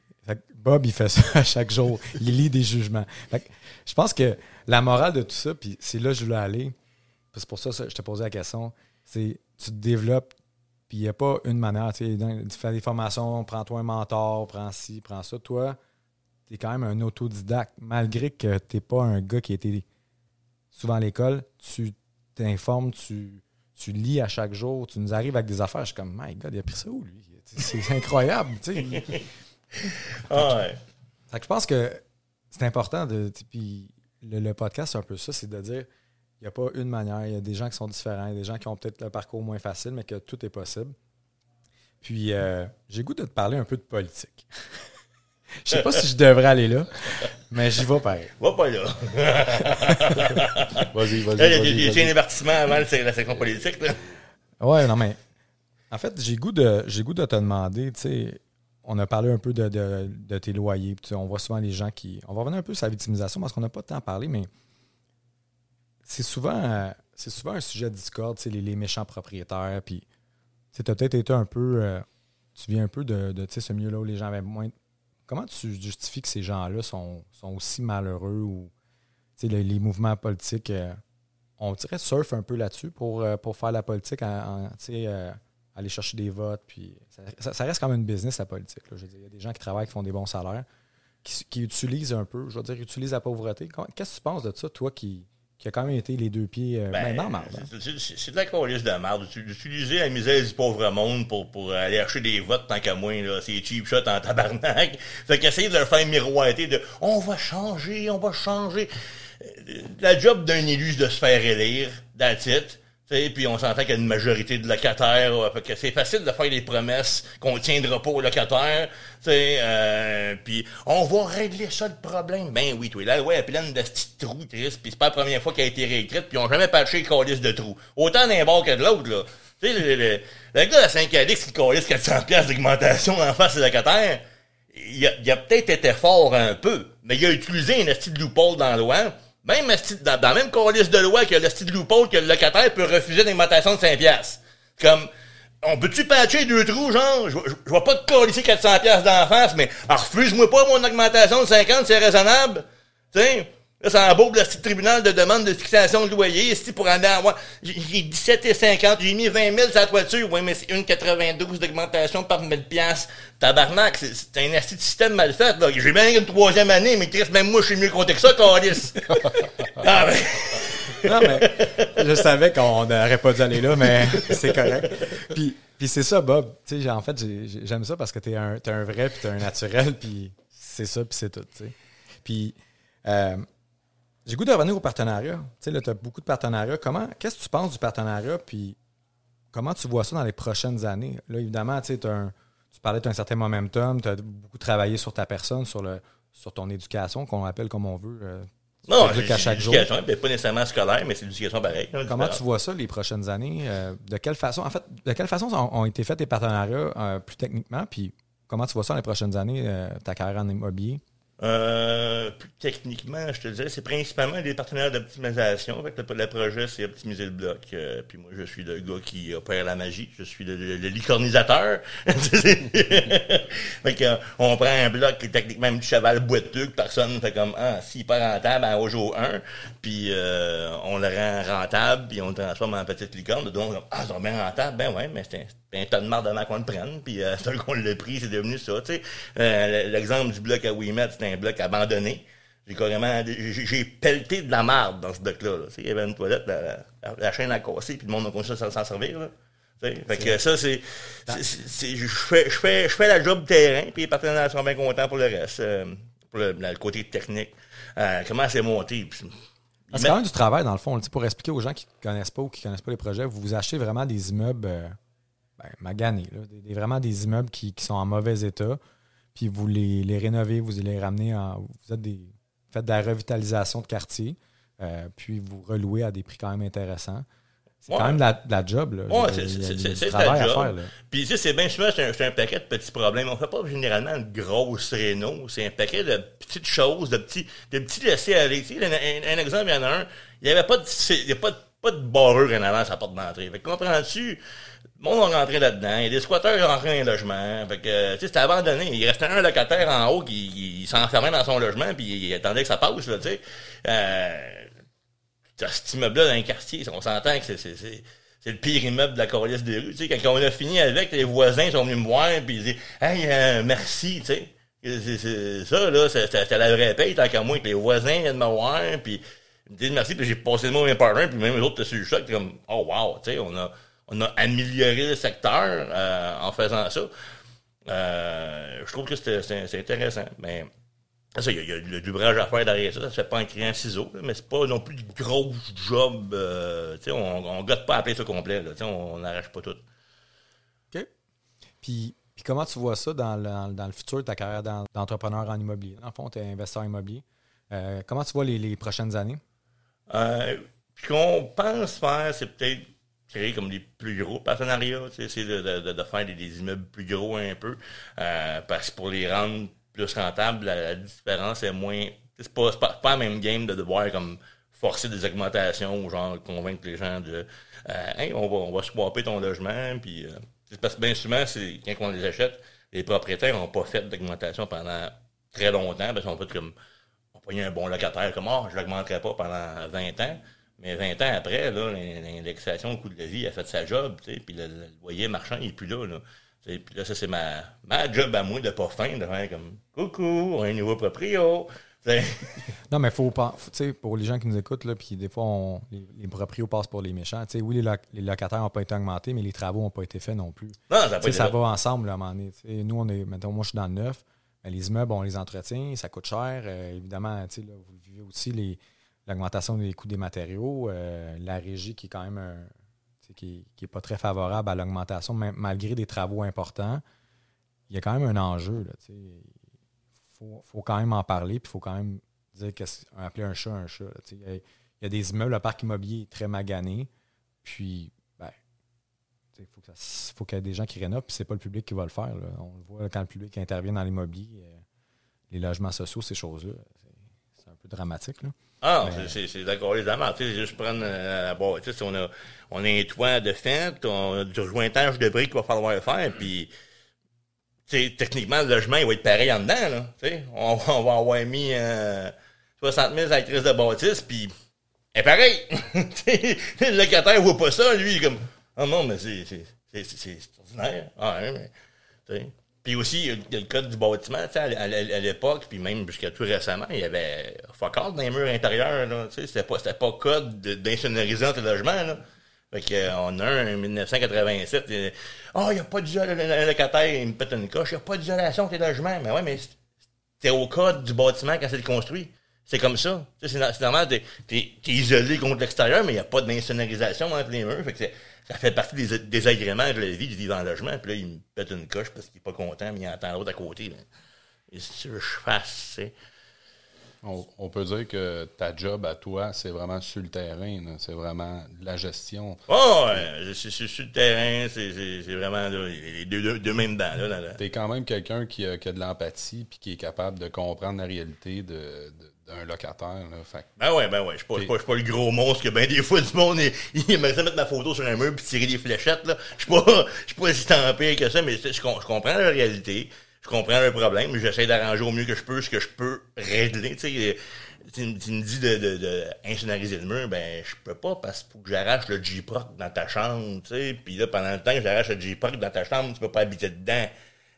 Bob, il fait ça [laughs] à chaque jour. Il lit des jugements. Je pense que la morale de tout ça, puis c'est là que je voulais aller, c'est pour ça que je t'ai posé la question, c'est tu te développes puis il n'y a pas une manière. Tu sais, tu fais des formations, prends-toi un mentor, prends ci, prends ça. Toi, tu es quand même un autodidacte. Malgré que tu n'es pas un gars qui a été souvent à l'école, tu t'informes, tu, tu lis à chaque jour, tu nous arrives avec des affaires. Je suis comme, my God, il a pris ça où, lui? C'est [laughs] incroyable. tu sais. Ah ouais. Fait que je pense que c'est important de. Puis le, le podcast, c'est un peu ça, c'est de dire n'y a pas une manière. Il y a des gens qui sont différents, il y a des gens qui ont peut-être le parcours moins facile, mais que tout est possible. Puis euh, j'ai goût de te parler un peu de politique. [laughs] Je sais pas si je devrais aller là, mais j'y vais pareil. Va pas là. [laughs] Vas-y, vas-y. Là, Il y a- vas-y, il y a vas-y. un avertissement avant la section politique. Là. Ouais, non, mais en fait, j'ai goût de j'ai goût de te demander, tu sais, on a parlé un peu de, de- de tes loyers, on voit souvent les gens qui. On va revenir un peu sur la victimisation parce qu'on n'a pas de temps à parler, mais c'est souvent souvent un sujet de discorde, les, les méchants propriétaires, puis tu t'as peut-être été un peu. euh, tu viens un peu de, de ce milieu-là où les gens avaient moins. Comment tu justifies que ces gens-là sont, sont aussi malheureux ou les, les mouvements politiques, euh, on dirait surf un peu là-dessus pour, euh, pour faire la politique, en, aller chercher des votes. Puis ça, reste quand même une business, la politique. là. Je il y a des gens qui travaillent, qui font des bons salaires, qui, qui utilisent un peu, je veux dire, utilisent la pauvreté. Qu'est-ce que tu penses de ça, toi, qui, qui a quand même été les deux pieds euh, ben, marde, hein? c'est- de la coalition de merde. D'utiliser la misère du pauvre monde pour, pour aller acheter des votes tant qu'à moins, là. C'est cheap shot en tabarnak. [laughs] Fait qu'essayer de leur faire miroiter de on va changer, on va changer. Euh, La job d'un élu, c'est de se faire élire, that's it. Tu sais, Puis on s'entend qu'il y a une majorité de locataires. ouais, fait que c'est facile de faire des promesses qu'on tiendra pas aux locataires. tu sais, Euh, puis on va régler ça le problème. Ben oui, toi, là, ouais, pleine de petits trous, Chris. Puis c'est pas la première fois qu'elle a été réécrite. Puis ils ont jamais patché le calice de trous. Autant d'un bord que de l'autre, là. Tu sais, le, le, le gars à 5 Alix qui calisse 400 pièces d'augmentation en face des locataires, il a, il a peut-être été fort un peu, mais il a utilisé un esti de loophole dans la. Même dans, la même calice de loi que le style de loophole que le locataire peut refuser une augmentation de 5 pièces. Comme, on peut-tu patcher deux trous, genre? Je, je, vais pas te calisser 400 pièces d'en face, mais ah, refuse-moi pas mon augmentation de 50, c'est raisonnable. Tu sais? Là, ça embourbe le tribunal de demande de fixation de loyer. Ici, pour en avoir, j'ai j'ai 17 et 50, j'ai mis 20 000 sur la toiture. Oui, mais c'est une 92 d'augmentation par 1000 piastres. Tabarnak, c'est un asti de système mal fait, là. J'ai bien une troisième année, mais Chris, même moi, je suis mieux compté que ça, Calis. [laughs] ah, ben, Non, mais je savais qu'on n'aurait pas dû aller là, mais [laughs] c'est correct. Puis, puis c'est ça, Bob. Tu sais, j'ai- en fait, j'ai- j'ai- j'aime ça parce que t'es un, t'es un vrai, puis t'es un naturel, puis c'est ça, puis c'est tout. tu sais. Puis, euh, j'ai goût de revenir au partenariat. Tu sais, là, tu as beaucoup de partenariats. Comment, qu'est-ce que tu penses du partenariat, puis comment tu vois ça dans les prochaines années? Là, évidemment, tu sais, t'as un- tu parlais d'un certain momentum, tu as beaucoup travaillé sur ta personne, sur, le, sur ton éducation, qu'on appelle comme on veut. euh, non, à chaque jour. pas nécessairement scolaire, mais c'est l'éducation pareil. Comment tu vois ça les prochaines années? Euh, de quelle façon, en fait, de quelle façon ont, ont été faits tes partenariats euh, plus techniquement? Puis comment tu vois ça dans les prochaines années, euh, ta carrière en immobilier? Euh, plus techniquement, je te dirais, c'est principalement des partenaires d'optimisation. Le, le projet, c'est optimiser le bloc. Euh, puis moi, je suis le gars qui opère la magie. Je suis le, le- le licornisateur. [laughs] fait que, euh, on prend un bloc qui est techniquement un cheval boiteux que personne fait comme ah s'il pas rentable en au jour 1 puis euh, on le rend rentable puis on le transforme en petite licorne donc ah c'est bien rentable ben ouais mais c'est un, c'est ton de marde qu'on le prenne puis [laughs] c'est un qu'on l'a pris c'est devenu ça Euh, l'exemple du bloc à Wimet c'était un bloc abandonné j'ai carrément j'ai pelleté de la marde dans ce bloc là, il y avait une toilette la, la- la chaîne a cassé puis le monde a continué à s'en servir là. Fait que ça, c'est. c'est- Je fais, je, fais, je fais la job terrain, puis les partenaires sont bien contents pour le reste, euh, pour le, le côté technique. Euh, comment c'est monté. Ah, C'est quand même du travail, dans le fond. Pour expliquer aux gens qui ne connaissent pas ou qui ne connaissent pas les projets, vous vous achetez vraiment des immeubles euh, ben, maganés, là. Des- vraiment des immeubles qui, qui sont en mauvais état, puis vous les, les rénovez, vous les ramenez en. Vous êtes des, faites de la revitalisation de quartier, euh, puis vous relouez à des prix quand même intéressants. C'est Ouais. quand même de la, de la job. Là. Ouais, c'est- travail ta à job. faire. Là. Puis tu sais, c'est bien souvent, c'est un, paquet de petits problèmes. On fait pas généralement une grosse réno. C'est un paquet de petites choses, de petits, de petits laissés aller. Tu sais, un, un- un exemple, il y en a un. Il n'y avait pas de, il y a pas de, pas de barreur en avant sa porte d'entrée. Fait que comprends-tu? Le monde va rentrer là-dedans. Il y a des squatteurs qui rentrent dans un logement. Fait que, tu sais, c'était abandonné. Il restait un locataire en haut qui, qui s'enfermait dans son logement puis il attendait que ça passe, là, tu sais. Euh, cet immeuble-là dans un quartier, on s'entend que c'est, c'est, c'est, c'est le pire immeuble de la Corlice des rues. Tu sais, quand on a fini avec, les voisins sont venus me voir puis ils disent Hey, euh, merci, tu sais. C'est, ça, là, c'était la vraie paye, tant qu'à moi, que les voisins viennent me voir, puis ils me disent merci, puis j'ai passé le mot à mes partenaires, puis même les autres étaient sur le comme Oh wow, tu sais, on a, on a amélioré le secteur euh, en faisant ça. Euh, je trouve que c'est intéressant. Mais il y, a- le doublage à faire derrière ça. Ça se fait pas en criant ciseaux, là, mais c'est pas non plus de gros job. euh, tu sais, on, on gotte pas à ça complet. On n'arrache pas tout. OK. Puis, Puis comment tu vois ça dans le, dans le futur de ta carrière d'en- d'entrepreneur en immobilier? Le fond, tu es investisseur immobilier. Comment tu vois les, les prochaines années? Euh, ce qu'on pense faire, c'est peut-être créer comme des plus gros partenariats, essayer de, de, de- faire des, des immeubles plus gros un peu, euh, parce que pour les rendre plus rentables, la, la différence est moins... C'est pas, pas, pas la même game de devoir comme forcer des augmentations ou genre convaincre les gens de euh, hey, on va, on va swapper ton logement, puis... euh, parce que bien souvent, c'est quand on les achète, les propriétaires n'ont pas fait d'augmentation pendant très longtemps, parce qu'ils ont fait comme on prenait un bon locataire comme oh, je l'augmenterai pas pendant 20 ans. Mais 20 ans après, l'indexation au coût de la vie a fait sa job, puis le, le loyer marchand il est plus là. Puis là, ça, c'est ma, ma job à moi de pas fin, de faire comme Coucou, un nouveau proprio. [laughs] Non, mais faut pas. pour les gens qui nous écoutent, là, puis des fois, on- les, les proprios passent pour les méchants. Oui, les, loc- les locataires n'ont pas été augmentés, mais les travaux n'ont pas été faits non plus. Non, ça a pas été ça va ensemble là, à un moment donné. Nous, on est, mettons, moi, je suis dans le neuf. Mais les immeubles, on les entretient, ça coûte cher. Euh, évidemment, là, vous vivez aussi, l'augmentation des coûts des matériaux, euh, la régie qui est quand même qui, qui est pas très favorable à l'augmentation, malgré des travaux importants. Il y a quand même un enjeu. Il faut, faut quand même en parler, puis il faut quand même dire c'est- appeler un chat un chat. Il y, a- il y a des immeubles, le parc immobilier est très magané. Puis, ben, il faut qu'il y ait des gens qui rénovent, puis c'est pas le public qui va le faire. là. On le voit quand le public intervient dans l'immobilier, euh, les logements sociaux, ces choses-là. c'est- un peu dramatique. Là. Ah, c'est- d'accord, les amants. Tu sais, juste prendre euh, bon, tu sais, on a, on a un toit de fente, on a du rejointage de briques qu'il va falloir faire, puis techniquement, le logement, il va être pareil en dedans, là. On, va- on va avoir mis euh, 60 000 actrices de bâtisse, puis est pareil. [laughs] Le locataire voit pas ça, lui, il est comme, ah non, mais c'est c'est- c'est- c'est- c'est ordinaire. Ah, mais. Puis aussi, il y a- le code du bâtiment, à, à- à l'époque, puis même jusqu'à tout récemment, il y avait fuck dans les murs intérieurs, là, c'était pas, c'était pas code de- d'insonoriser tes logements, là. Fait que, euh, a un en 1987, euh, ah, il n'y a pas le, le locataire, il me pète une coche, il n'y a pas d'isolation tes logements. Mais ouais, mais c'était au code du bâtiment quand c'est construit. C'est comme ça. C'est no- c'est normal, t'es t'es isolé contre l'extérieur, mais il n'y a pas d'insonorisation entre les murs. Fait que ça fait partie des désagréments de la vie de vivre en logement. Puis là, il me pète une coche parce qu'il est pas content, mais il entend l'autre à côté. Et si je fasse. On, on peut dire que ta job à toi, c'est vraiment sur le terrain. C'est vraiment la gestion. Oh, ouais, suis sur le terrain, c'est c'est- c'est vraiment là, les deux, deux, deux mains dedans. Là, là, là. Tu es quand même quelqu'un qui a, qui a de l'empathie puis qui est capable de comprendre la réalité de- de- d'un locataire. là. Fait Ben ouais, ben ouais. Je suis pas, le gros monstre que ben des fois du monde, il, aimerait ça mettre ma photo sur un mur puis tirer des fléchettes, là. Je suis pas, je suis pas si tempé que ça, mais je comprends la réalité. Je comprends le problème. J'essaie d'arranger au mieux que je peux ce que je peux régler, tu. Tu, me dis de, de, de insonoriser le mur, ben je peux pas parce que j'arrache le J-Proc dans ta chambre, tu sais. Puis là, pendant le temps que j'arrache le J-Proc dans ta chambre, tu peux pas habiter dedans.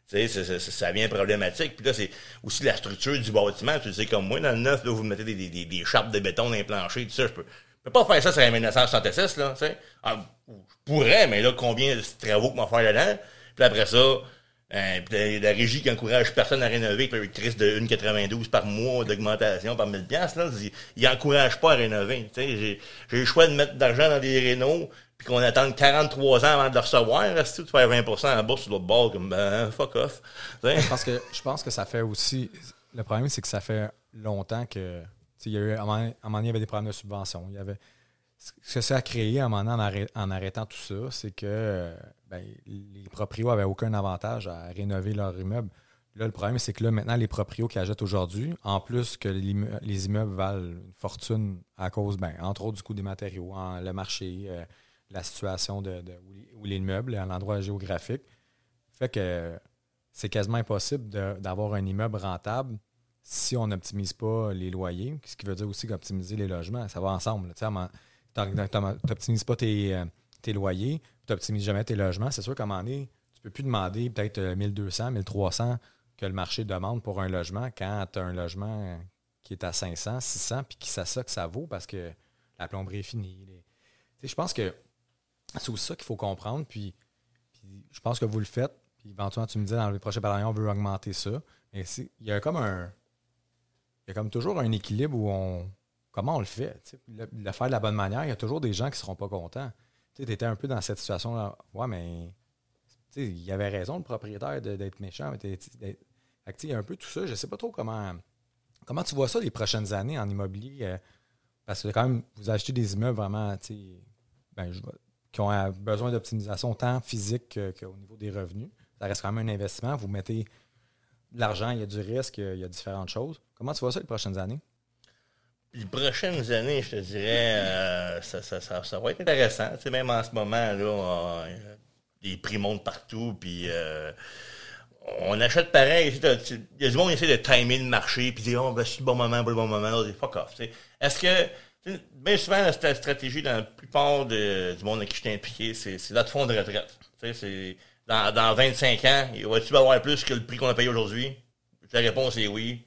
Tu sais, ça, devient problématique. Puis là, c'est aussi la structure du bâtiment. Tu sais comme moi, dans le neuf, là, vous mettez des, des, des, des charpes de béton dans les tout ça. Je peux, je peux pas faire ça sur un 1966, là, tu sais. Ah, je pourrais, mais là, combien de travaux qu'on va faire là-dedans? Puis après ça, euh, la, régie qui encourage personne à rénover, puis crise de 1,92 par mois d'augmentation par 1000 pièces là, il, il encourage pas à rénover. J'ai, le choix de mettre de l'argent dans des rénaux, puis qu'on attende 43 ans avant de le recevoir. Si tu fais 20% en bourse sur l'autre bord, comme ben, fuck off. Je pense que je pense que ça fait aussi. Le problème, c'est que ça fait longtemps que. Il y a eu, à un moment donné, il y avait des problèmes de subvention. Il y avait, ce que ça a créé à un moment donné en, arrêt- en arrêtant tout ça, c'est que ben, les proprios n'avaient aucun avantage à rénover leur immeuble. Là, le problème, c'est que là, maintenant, les proprios qui achètent aujourd'hui, en plus que les immeubles valent une fortune à cause, ben, entre autres, du coût des matériaux, le marché, euh, la situation de, où l'immeuble, à l'endroit géographique, fait que c'est quasiment impossible d'avoir un immeuble rentable si on n'optimise pas les loyers, ce qui veut dire aussi qu'optimiser les logements, ça va ensemble. Tu n'optimises pas tes, euh, loyers, tu n'optimises jamais tes logements. C'est sûr qu'à un moment donné, tu ne peux plus demander peut-être euh, 1200, 1300 que le marché demande pour un logement quand tu as un logement euh, qui est à 500, 600, puis qui ça ça que ça vaut parce que la plomberie est finie. Je pense que c'est aussi ça qu'il faut comprendre. Puis, je pense que vous le faites. Puis éventuellement, tu me dis dans les prochains partenariats, on veut augmenter ça. Mais il y a comme un. Il y a comme toujours un équilibre où on. Comment on le fait? Le, faire de la bonne manière, il y a toujours des gens qui ne seront pas contents. Tu étais un peu dans cette situation-là. Ouais, mais il avait raison, le propriétaire, d'être méchant. il y a un peu tout ça. Je sais pas trop comment, comment tu vois ça les prochaines années en immobilier. euh, parce que quand même, vous achetez des immeubles vraiment, ben, qui ont euh, besoin d'optimisation tant physique que- qu'au niveau des revenus. Ça reste quand même un investissement. Vous mettez de l'argent, il y a du risque, il y a différentes choses. Comment tu vois ça les prochaines années? Les prochaines années, je te dirais, euh, ça, ça, ça, va être intéressant. Même en ce moment, là, euh, les prix montent partout, puis euh, on achète pareil. Il y a du monde qui essaie de timer le marché, puis dire, oh, ben, le bon moment, pas le bon moment. Là, fuck off. Est-ce que, bien souvent, la stratégie dans la plupart de- du monde avec qui je suis impliqué, c'est notre fonds de retraite. Dans, dans 25 ans, va-tu avoir plus que le prix qu'on a payé aujourd'hui? La réponse est oui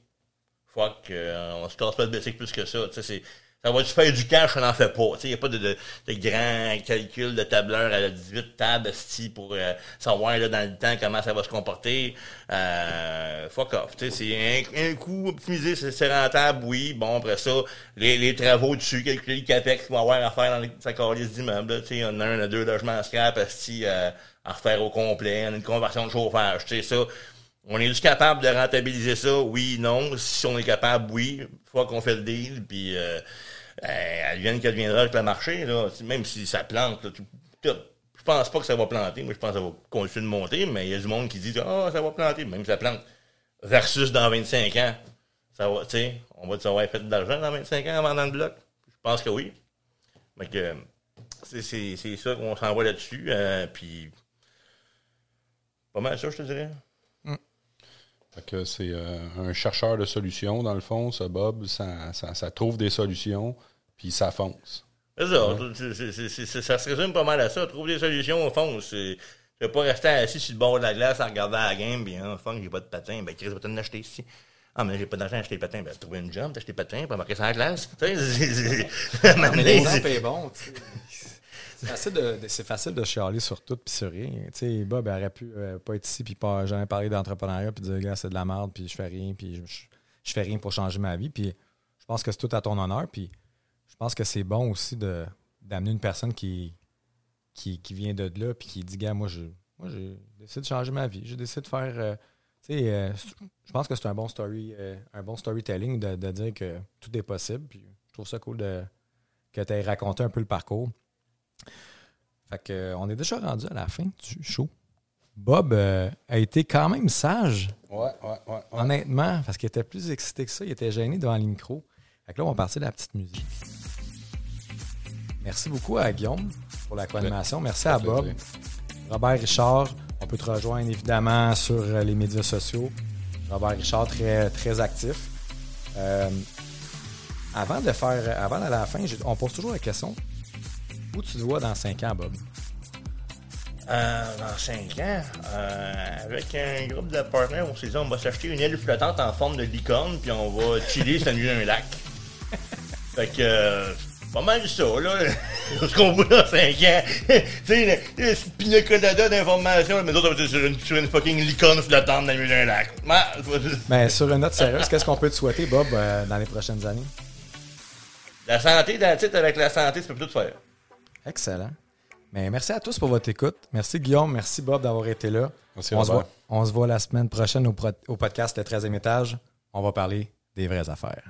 fuck, euh, on se casse pas le bicycle plus que ça. C'est- ça va-tu faire du cash, on n'en fait pas. Il n'y a pas de, de, de grands calculs de tableur à la 18 tables pour euh, savoir là, dans le temps comment ça va se comporter. Euh, fuck off. C'est un, un coup optimisé, c'est rentable, oui. Bon, après ça, les, les travaux dessus, calculer le capex qu'on va avoir à faire dans les, sa calice d'immeuble. On a un à deux logements à scrap esti, euh, à refaire au complet. On une conversion de chauffage. Tu sais, ça. On est juste capable de rentabiliser ça? Oui, non. Si on est capable, oui. Une fois qu'on fait le deal, puis euh, euh, elle vienne qu'elle viendra avec le marché, même si ça plante, là, tu- je pense pas que ça va planter. Moi, je pense que ça va continuer de monter, mais il y a du monde qui dit Ah, ça va planter, même si ça plante. Versus dans 25 ans. Ça va, tu sais, on va savoir fait de l'argent dans 25 ans en vendant le bloc? Je pense que oui. Fait que c'est- ça qu'on s'en va là-dessus. euh, puis pas mal ça, je te dirais. C'est euh, un chercheur de solutions, dans le fond, ce Bob. Ça, ça, ça trouve des solutions, puis ça fonce. C'est ça. Ça se résume pas mal à ça. Trouve des solutions au fond. C'est je vais pas rester assis sur le bord de la glace à regarder la game, puis hein, fun, j'ai pas de patin. Ben, Chris, va t'en acheter ici. Ah, mais j'ai pas d'argent à acheter le patin. Ben, trouver une jump, t'acheter le patin, pas marquer sur la glace. Tu sais, c'est- à donné, l'exemple est bon. tu sais. C'est facile de, chialer sur tout puis sur rien. Tu sais, Bob il aurait pu euh, pas être ici puis pas jamais parler d'entrepreneuriat puis dire gars c'est de la merde puis je fais rien puis je, fais rien pour changer ma vie puis je pense que c'est tout à ton honneur puis je pense que c'est bon aussi d'amener une personne qui, qui qui vient de là puis qui dit gars moi je moi j'ai décidé de changer ma vie j'ai décidé de faire euh, euh, je pense que c'est un bon story un bon storytelling de, de dire que tout est possible puis je trouve ça cool de que tu aies raconté un peu le parcours. Fait que, euh, on est déjà rendu à la fin du show. Bob euh, a été quand même sage, Ouais, ouais, ouais. ouais. honnêtement, parce qu'il était plus excité que ça. Il était gêné devant les micros. Fait que là, on va partir de la petite musique. Merci beaucoup à Guillaume pour la co-animation. Merci à Bob. Robert Richard, on peut te rejoindre évidemment sur euh, les médias sociaux. Robert Richard, très, très actif. Euh, avant de faire, avant d'aller à la fin, on pose toujours la question où tu te vois dans 5 ans, Bob Euh, dans 5 ans, euh, avec un groupe de partenaires, on s'est dit on va s'acheter une île flottante en forme de licorne, puis on va chiller sur d'un lac. [laughs] fait que, euh, pas mal ça, là. [laughs] Ce qu'on voit dans 5 ans. [laughs] tu sais, le, le pina colada d'informations, mais d'autres, on va être sur une, sur une fucking licorne flottante dans le milieu d'un lac. Ben, sur une note sérieuse, qu'est-ce qu'on peut te souhaiter, Bob, euh, dans les prochaines années? La santé, dans le titre, avec la santé, tu peux tout faire. Excellent. Mais merci à tous pour votre écoute. Merci Guillaume, merci Bob d'avoir été là. Merci, on, se voit, on se voit la semaine prochaine au, pro- au podcast Le 13e étage. On va parler des vraies affaires.